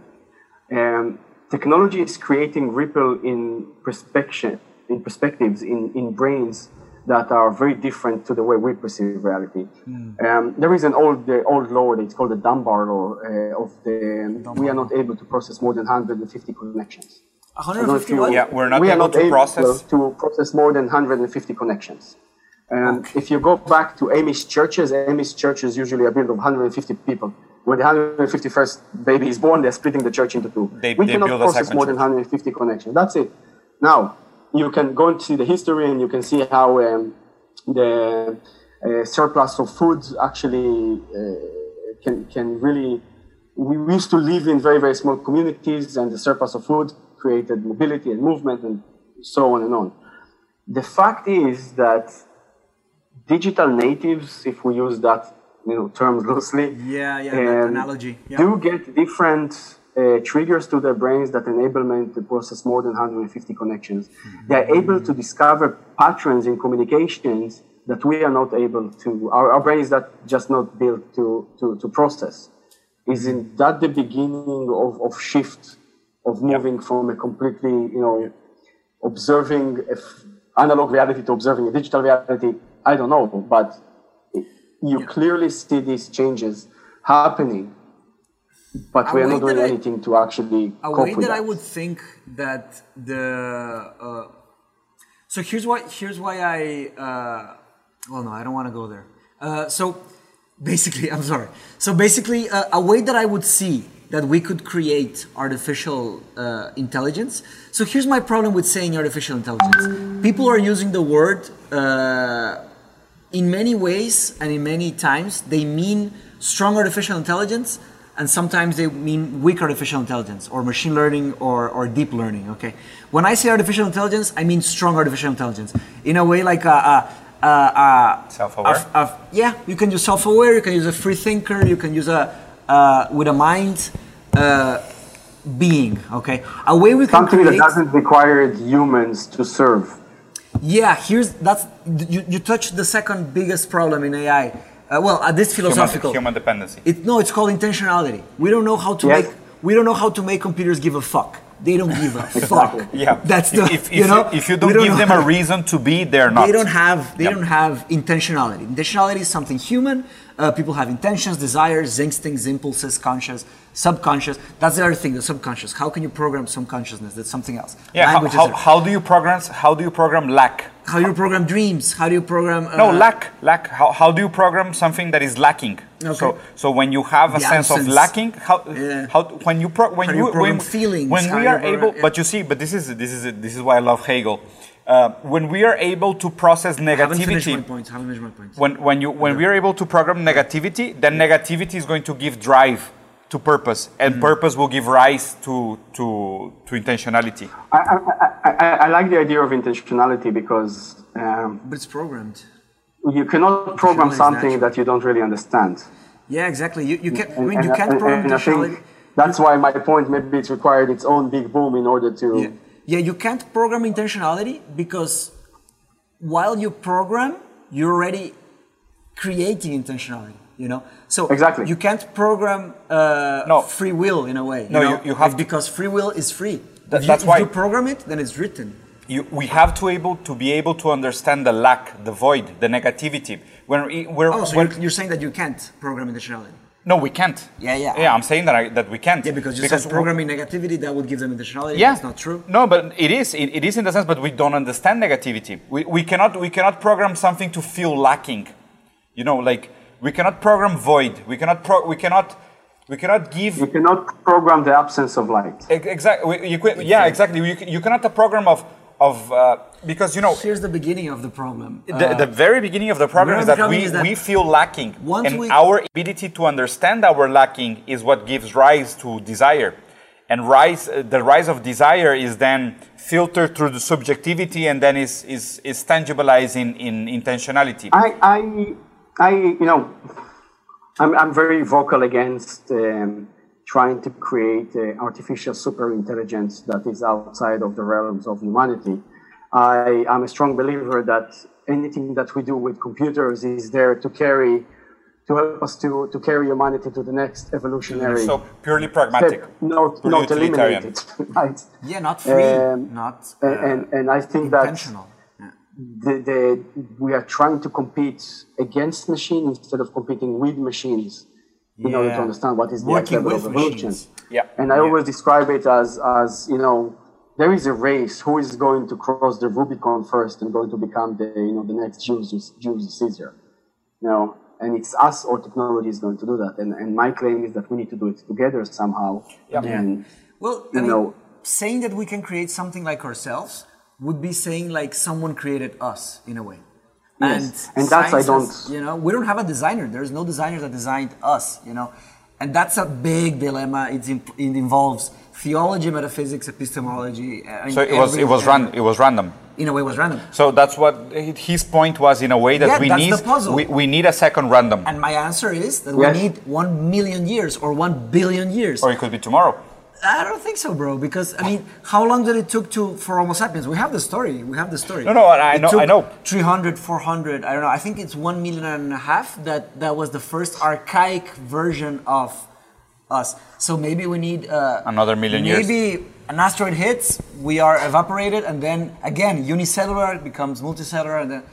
Um, technology is creating ripple in perspective, in perspectives, in, in brains that are very different to the way we perceive reality. Mm. Um, there is an old uh, old law, it's called the Dunbar law uh, of the, Dunbar. we are not able to process more than 150 connections. 151? Yeah, we're not we able not to able process to process more than 150 connections. And okay. if you go back to Amish churches, Amish churches usually are built of 150 people. When the 151st baby is born, they're splitting the church into two. They, we they cannot process more than 150 connections. That's it. Now, you can go and see the history and you can see how um, the uh, surplus of food actually uh, can, can really. We used to live in very, very small communities, and the surplus of food created mobility and movement and so on and on. The fact is that digital natives, if we use that you know term loosely, yeah, yeah, um, analogy, yeah. do get different uh, triggers to their brains that enable them to process more than 150 connections. Mm-hmm. They are able to discover patterns in communications that we are not able to. Our, our brain is that just not built to to, to process. Isn't that the beginning of, of shift of moving yep. from a completely, you know, observing analog reality to observing a digital reality. I don't know, but you yeah. clearly see these changes happening, but we are not doing anything I, to actually. A way that, that, I would think that the. Uh, so here's why. Here's why I. Uh, well, no, I don't want to go there. Uh, so basically, I'm sorry. So basically, uh, a way that I would see that we could create artificial uh, intelligence. So here's my problem with saying artificial intelligence. People are using the word uh, in many ways and in many times. They mean strong artificial intelligence, and sometimes they mean weak artificial intelligence or machine learning or, or deep learning. Okay, when I say artificial intelligence, I mean strong artificial intelligence in a way like a, a, a, self-aware. yeah, you can use self-aware. You can use a free thinker. You can use a uh, with a mind uh, being. Okay, a way we can something create, that doesn't require humans to serve. Yeah, here's that's you, you touched the second biggest problem in AI. Uh, well, at this philosophical human, human dependency. It, no, it's called intentionality. We don't know how to yes. make we don't know how to make computers give a fuck. They don't give a fuck. yeah, that's the if, if you know if you don't, don't give them a reason to be, they're not. They don't have they yep. don't have intentionality. Intentionality is something human. Uh, people have intentions, desires, instincts, impulses, conscious, subconscious. That's the other thing, the subconscious. How can you program subconsciousness? That's something else. Yeah. how, how, how, do you program? How do you program lack? How do you program dreams? How do you program? Uh, no, lack, lack. How, how do you program something that is lacking? Okay. So, so when you have a the sense absence. of lacking, how, yeah. how when you pro, when how you, you when, feelings, when we are able, yeah. but you see, but this is this is this is why I love Hegel. Uh, when we are able to process negativity, when when you when yeah. we are able to program negativity, then negativity is going to give drive to purpose, and mm-hmm. purpose will give rise to to to intentionality. I, I, I, I like the idea of intentionality because. Um, but it's programmed. You cannot program something that you don't really understand. Yeah, exactly. You, you can. I mean, you can't program and, intentionality. That's why my point. Maybe it's required its own big boom in order to. Yeah yeah, you can't program intentionality because while you program, you're already creating intentionality. You know, so exactly you can't program uh, no. free will in a way. You no, know? you, you have like because free will is free. That, that's why you program it, then it's written. You, we have to able to be able to understand the lack, the void, the negativity. When we're, oh, so when, you're, you're saying that you can't program intentionality. No, we can't. Yeah, yeah. Yeah, I'm saying that I, that we can't. Yeah, because you because said programming negativity that would give them intentionality. Yeah, that's not true. No, but it is. It, it is in the sense, but we don't understand negativity. We, we cannot we cannot program something to feel lacking. You know, like we cannot program void. We cannot pro, we cannot we cannot give. You cannot program the absence of light. Exactly. You, yeah, exactly. You, you cannot a program of of uh, because you know here's the beginning of the problem. the, uh, the very beginning of the problem is that, we, is that we feel lacking. and we... our ability to understand our lacking is what gives rise to desire. And rise uh, the rise of desire is then filtered through the subjectivity and then is is, is tangibilized in, in intentionality. I i i you know i'm, I'm very vocal against um, trying to create an artificial super intelligence that is outside of the realms of humanity. I am a strong believer that anything that we do with computers is there to carry to help us to, to carry humanity to the next evolutionary. So purely pragmatic. Step, not purely not eliminate it, right? Yeah, not free, um, not uh, and, and I think that the, the, we are trying to compete against machines instead of competing with machines in yeah. order to understand what is the Working level of evolution. Yeah. And I yeah. always describe it as, as, you know, there is a race. Who is going to cross the Rubicon first and going to become the, you know, the next Julius, Julius Caesar? You know, and it's us or technology is going to do that. And, and my claim is that we need to do it together somehow. Yeah. And, well, I you mean, know, saying that we can create something like ourselves would be saying like someone created us in a way. Yes. And, and that's I don't. you know, we don't have a designer. There's no designer that designed us. You know, and that's a big dilemma. It's it involves theology, metaphysics, epistemology. Uh, so it was it was ran, it was random. In a way, it was random. So that's what his point was. In a way, that yeah, we need we, we need a second random. And my answer is that yes. we need one million years or one billion years. Or it could be tomorrow. I don't think so, bro. Because I mean, how long did it took to for Homo sapiens? We have the story. We have the story. No, no, I it know. I know. 300, 400. I don't know. I think it's one million and a half. That that was the first archaic version of us. So maybe we need uh, another million maybe years. Maybe an asteroid hits, we are evaporated, and then again unicellular becomes multicellular, and then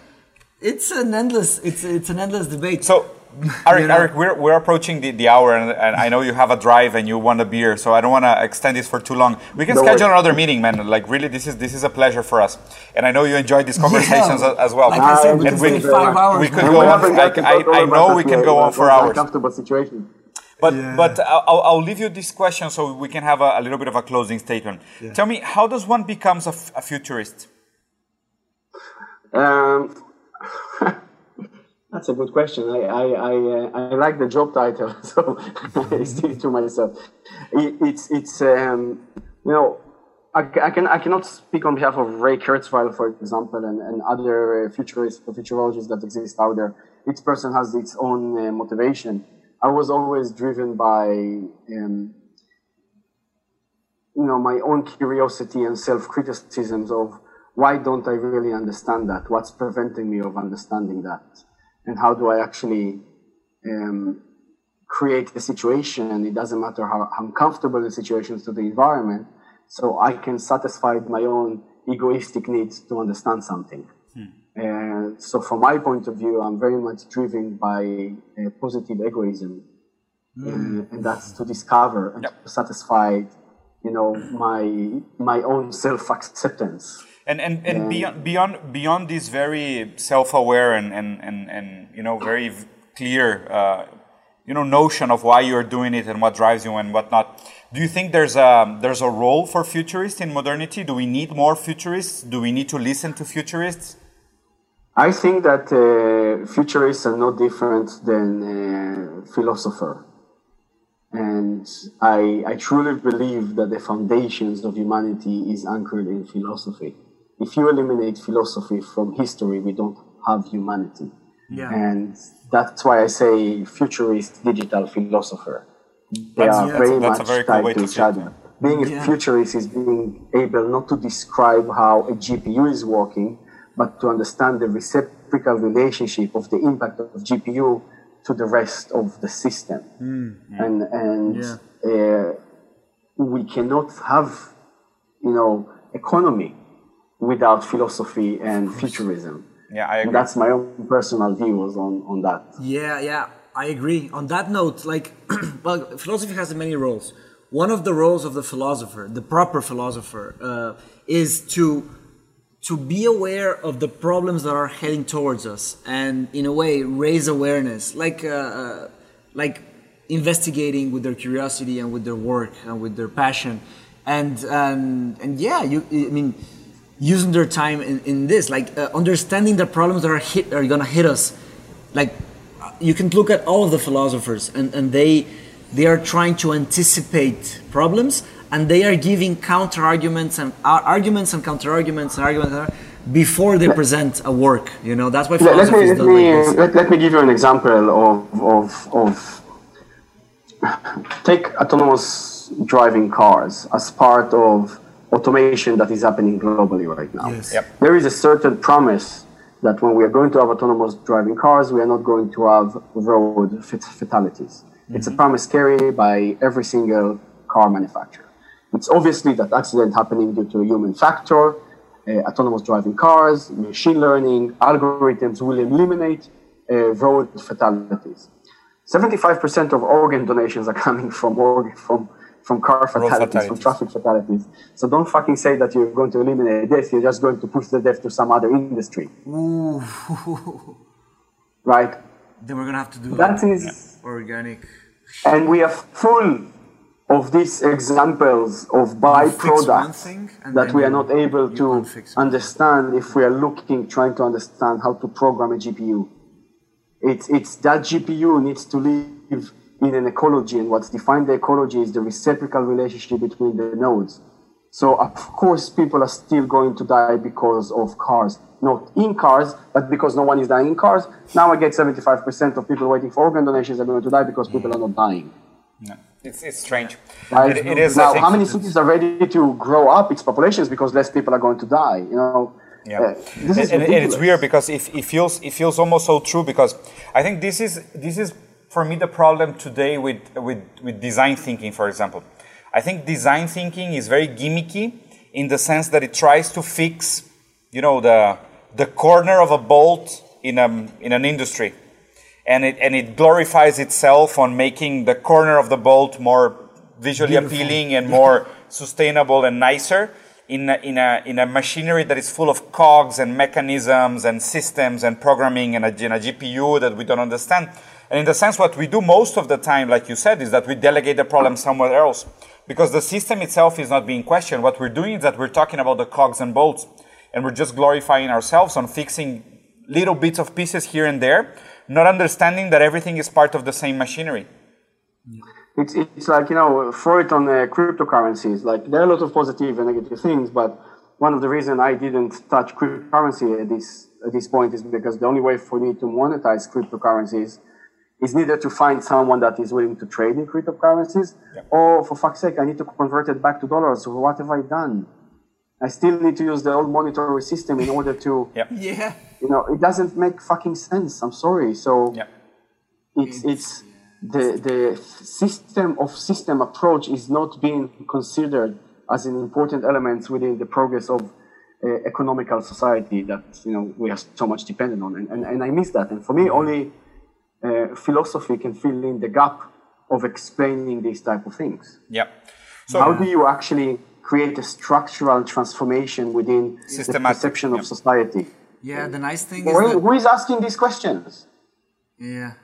it's an endless. It's it's an endless debate. So Eric, you know? Eric, we're, we're approaching the, the hour, and, and, I know you have a drive and you want a beer, so I don't want to extend this for too long. We can schedule another meeting, man. Like, really, this is this is a pleasure for us, and I know you enjoyed these conversations yeah. as well. Like I said, we, and we, five hours. We could go on. Like, I, I know we can go on for hours. Comfortable situation. But yeah. but I'll, I'll leave you this question so we can have a, a little bit of a closing statement. Yeah. Tell me, how does one becomes a, a futurist? Um, That's a good question. I I, I, uh, I like the job title, so I stick to myself. It, it's it's um, you know I, I, can I cannot speak on behalf of Ray Kurzweil, for example, and, and other uh, futurists futurologists that exist out there. Each person has its own uh, motivation. I was always driven by um, you know my own curiosity and self criticisms of why don't I really understand that? What's preventing me of understanding that? And how do I actually um, create the situation. And it doesn't matter how uncomfortable the situation is to the environment so I can satisfy my own egoistic needs to understand something. Hmm. And so, from my point of view, I'm very much driven by positive egoism, mm. and that's to discover and yep. to satisfy, you know, my my own self acceptance. And and, and, and beyond beyond beyond this very self aware and, and, and, and you know very clear uh, you know notion of why you're doing it and what drives you and whatnot. Do you think there's a there's a role for futurists in modernity? Do we need more futurists? Do we need to listen to futurists? I think that uh, futurists are no different than uh, philosopher. And I, I truly believe that the foundations of humanity is anchored in philosophy. If you eliminate philosophy from history, we don't have humanity. Yeah. And that's why I say futurist digital philosopher. They that's, are yeah, very much very tied cool to each other. Being yeah. a futurist is being able not to describe how a GPU is working, but to understand the reciprocal relationship of the impact of GPU to the rest of the system. Mm. And, and yeah. uh, we cannot have, you know, economy without philosophy and futurism. Yeah, I agree. that's my own personal views on, on that. Yeah, yeah, I agree. On that note, like, well, philosophy has many roles. One of the roles of the philosopher, the proper philosopher, uh, is to to be aware of the problems that are heading towards us and in a way raise awareness like uh, uh, like investigating with their curiosity and with their work and with their passion and and, and yeah you i mean using their time in, in this like uh, understanding the problems that are hit are gonna hit us like you can look at all of the philosophers and, and they they are trying to anticipate problems and they are giving counter arguments and uh, arguments and counter arguments and arguments before they present a work. You know, that's why philosophy let, me, let, me, like let, let, me give you an example of, of, of take autonomous driving cars as part of automation that is happening globally right now. Yes. Yep. There is a certain promise that when we are going to have autonomous driving cars, we are not going to have road fatalities. Mm-hmm. It's a promise carried by every single car manufacturer. It's obviously that accident happening due to a human factor, uh, autonomous driving cars, machine learning, algorithms will eliminate uh, road fatalities. 75% of organ donations are coming from organ, from from car fatalities, fatalities, from traffic fatalities. So don't fucking say that you're going to eliminate death. You're just going to push the death to some other industry. Ooh. right. Then we're gonna have to do that. That is organic. And we are full of these examples of byproducts that we are not able to understand if we are looking, trying to understand how to program a GPU. It's, it's that GPU needs to live in an ecology, and what's defined the ecology is the reciprocal relationship between the nodes. So, of course, people are still going to die because of cars. Not in cars, but because no one is dying in cars. Now I get 75% of people waiting for organ donations are going to die because people are not dying. No. It's, it's strange. Right? It, it is. Now, how many cities are ready to grow up its populations because less people are going to die? You know. Yeah, uh, and, and, and, it's weird because it, it feels it feels almost so true because I think this is this is for me the problem today with with with design thinking, for example. I think design thinking is very gimmicky in the sense that it tries to fix, you know, the the corner of a bolt in a in an industry and it, and it glorifies itself on making the corner of the bolt more visually Beautiful. appealing and more sustainable and nicer in a, in, a, in a machinery that is full of cogs and mechanisms and systems and programming and a, and a GPU that we don't understand. And in the sense, what we do most of the time, like you said, is that we delegate the problem somewhere else because the system itself is not being questioned. What we're doing is that we're talking about the cogs and bolts and we're just glorifying ourselves on fixing little bits of pieces here and there not understanding that everything is part of the same machinery. It's, it's like, you know, for it on uh, cryptocurrencies. Like, there are a lot of positive and negative things, but one of the reasons I didn't touch cryptocurrency at this, at this point is because the only way for me to monetize cryptocurrencies is neither to find someone that is willing to trade in cryptocurrencies yeah. or, for fuck's sake, I need to convert it back to dollars. So what have I done? I still need to use the old monetary system in order to yep. yeah you know it doesn't make fucking sense i'm sorry so yep. it's it's the the system of system approach is not being considered as an important element within the progress of uh, economical society that you know we are so much dependent on, and, and, and I miss that. And for me, only uh, philosophy can fill in the gap of explaining these type of things. Yeah. So how do you actually create a structural transformation within the perception of society? Yeah, the nice thing is that... who is asking these questions? Yeah.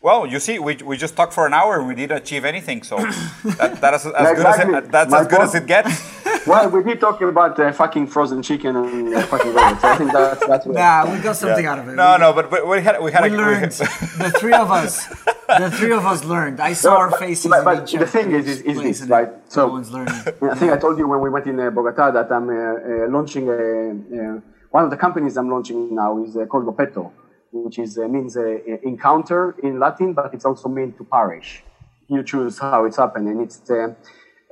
Well, you see, we, we just talked for an hour and we didn't achieve anything. So that, that is as, yeah, good, as it, that's as good as it gets. well, we did talk about uh, fucking frozen chicken and uh, fucking rabbit. So I think that's that's. Nah, we got something yeah. out of it. No, we, no, but, but we had we had. We a, learned. the three of us. The three of us learned. I saw no, our faces. But, but the thing is, is, is this right? So no learning. I think I told you when we went in uh, Bogota that I'm uh, uh, launching a, one of the companies I'm launching now is uh, called Lopeto which is uh, means uh, encounter in Latin, but it's also meant to parish. You choose how it's happening. and it's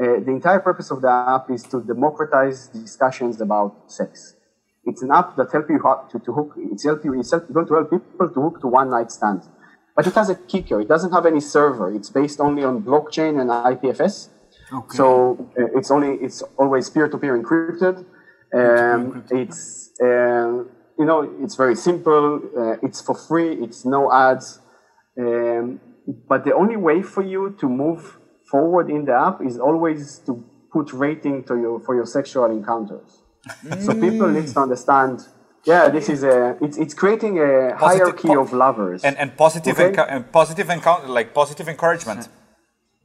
uh, the entire purpose of the app is to democratize discussions about sex. It's an app that helps you to, to hook. It's help you. It's going to help people to hook to one night stands. But it has a kicker. It doesn't have any server. It's based only on blockchain and IPFS. Okay. So uh, it's only it's always peer-to-peer encrypted. Um, it's uh, you know, it's very simple. Uh, it's for free. It's no ads. Um, but the only way for you to move forward in the app is always to put rating to your for your sexual encounters. so mm. people need to understand. Yeah, this is a. It's, it's creating a positive, hierarchy po- of lovers and and positive okay? encu- and positive encounter like positive encouragement.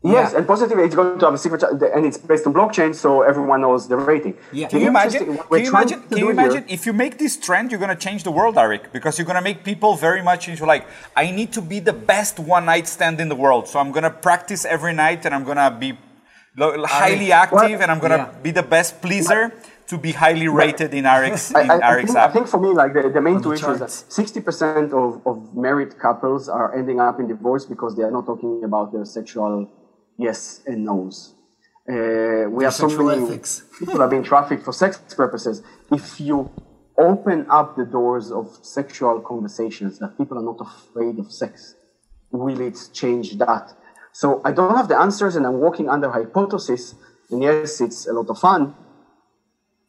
Yes, yeah. and positive, it's going to have a secret, and it's based on blockchain, so everyone knows the rating. Yeah. Can you imagine? Can you imagine? Can you imagine if you make this trend, you're going to change the world, Eric, because you're going to make people very much into like, I need to be the best one night stand in the world, so I'm going to practice every night, and I'm going to be highly active, and I'm going to yeah. be the best pleaser. to be highly rated in Eric's, in I, I, Eric's think, app? I think for me, like the, the main two issues, 60% of, of married couples are ending up in divorce because they are not talking about their sexual yes and no's. Uh, we have so many ethics. people are being trafficked for sex purposes. If you open up the doors of sexual conversations that people are not afraid of sex, will it change that? So I don't have the answers, and I'm working under hypothesis. And yes, it's a lot of fun.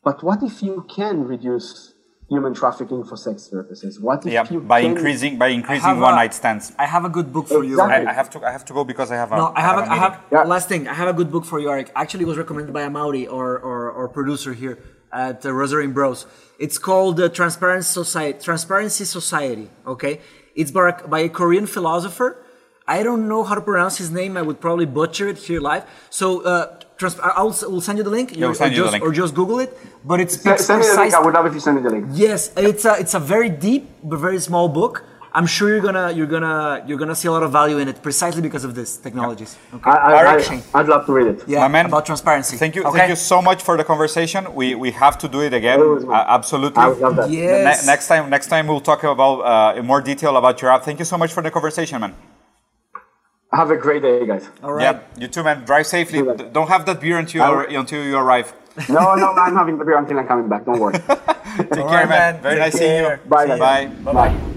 But what if you can reduce human trafficking for sex purposes? What if yeah, you by increasing by increasing one a, night stands? I have a good book for exactly. you. I, I, have to I have to go because I have a no. I have I have, a, I have yeah. last thing. I have a good book for you, Eric. Actually, was recommended by a Maori or, or, or producer here at uh, Rosary Bros. It's called the Transparency Society. Transparency Society. Okay, it's by, by a Korean philosopher. I don't know how to pronounce his name. I would probably butcher it here live. So uh, trans- I'll we'll send you the link. Yeah, we'll send you just, the link. Or just Google it. But it's send, send me the link. I would love if you send me the link. Yes, it's a it's a very deep but very small book. I'm sure you're gonna you're gonna you're gonna see a lot of value in it precisely because of this technologies. Okay. I, I, would love to read it. Yeah, My man, about transparency. Thank you, okay. thank you so much for the conversation. We we have to do it again. Uh, absolutely. I would love that. Yes. Ne- next time, next time we'll talk about uh, in more detail about your app. Thank you so much for the conversation, man. Have a great day, guys. All right. Yeah, you too, man. Drive safely. Don't have that beer until until you arrive. no, no, I'm having the beer until I'm coming back. Don't worry. Take care, man. Very Take nice care. seeing you. Bye, Bye. Bye. Bye.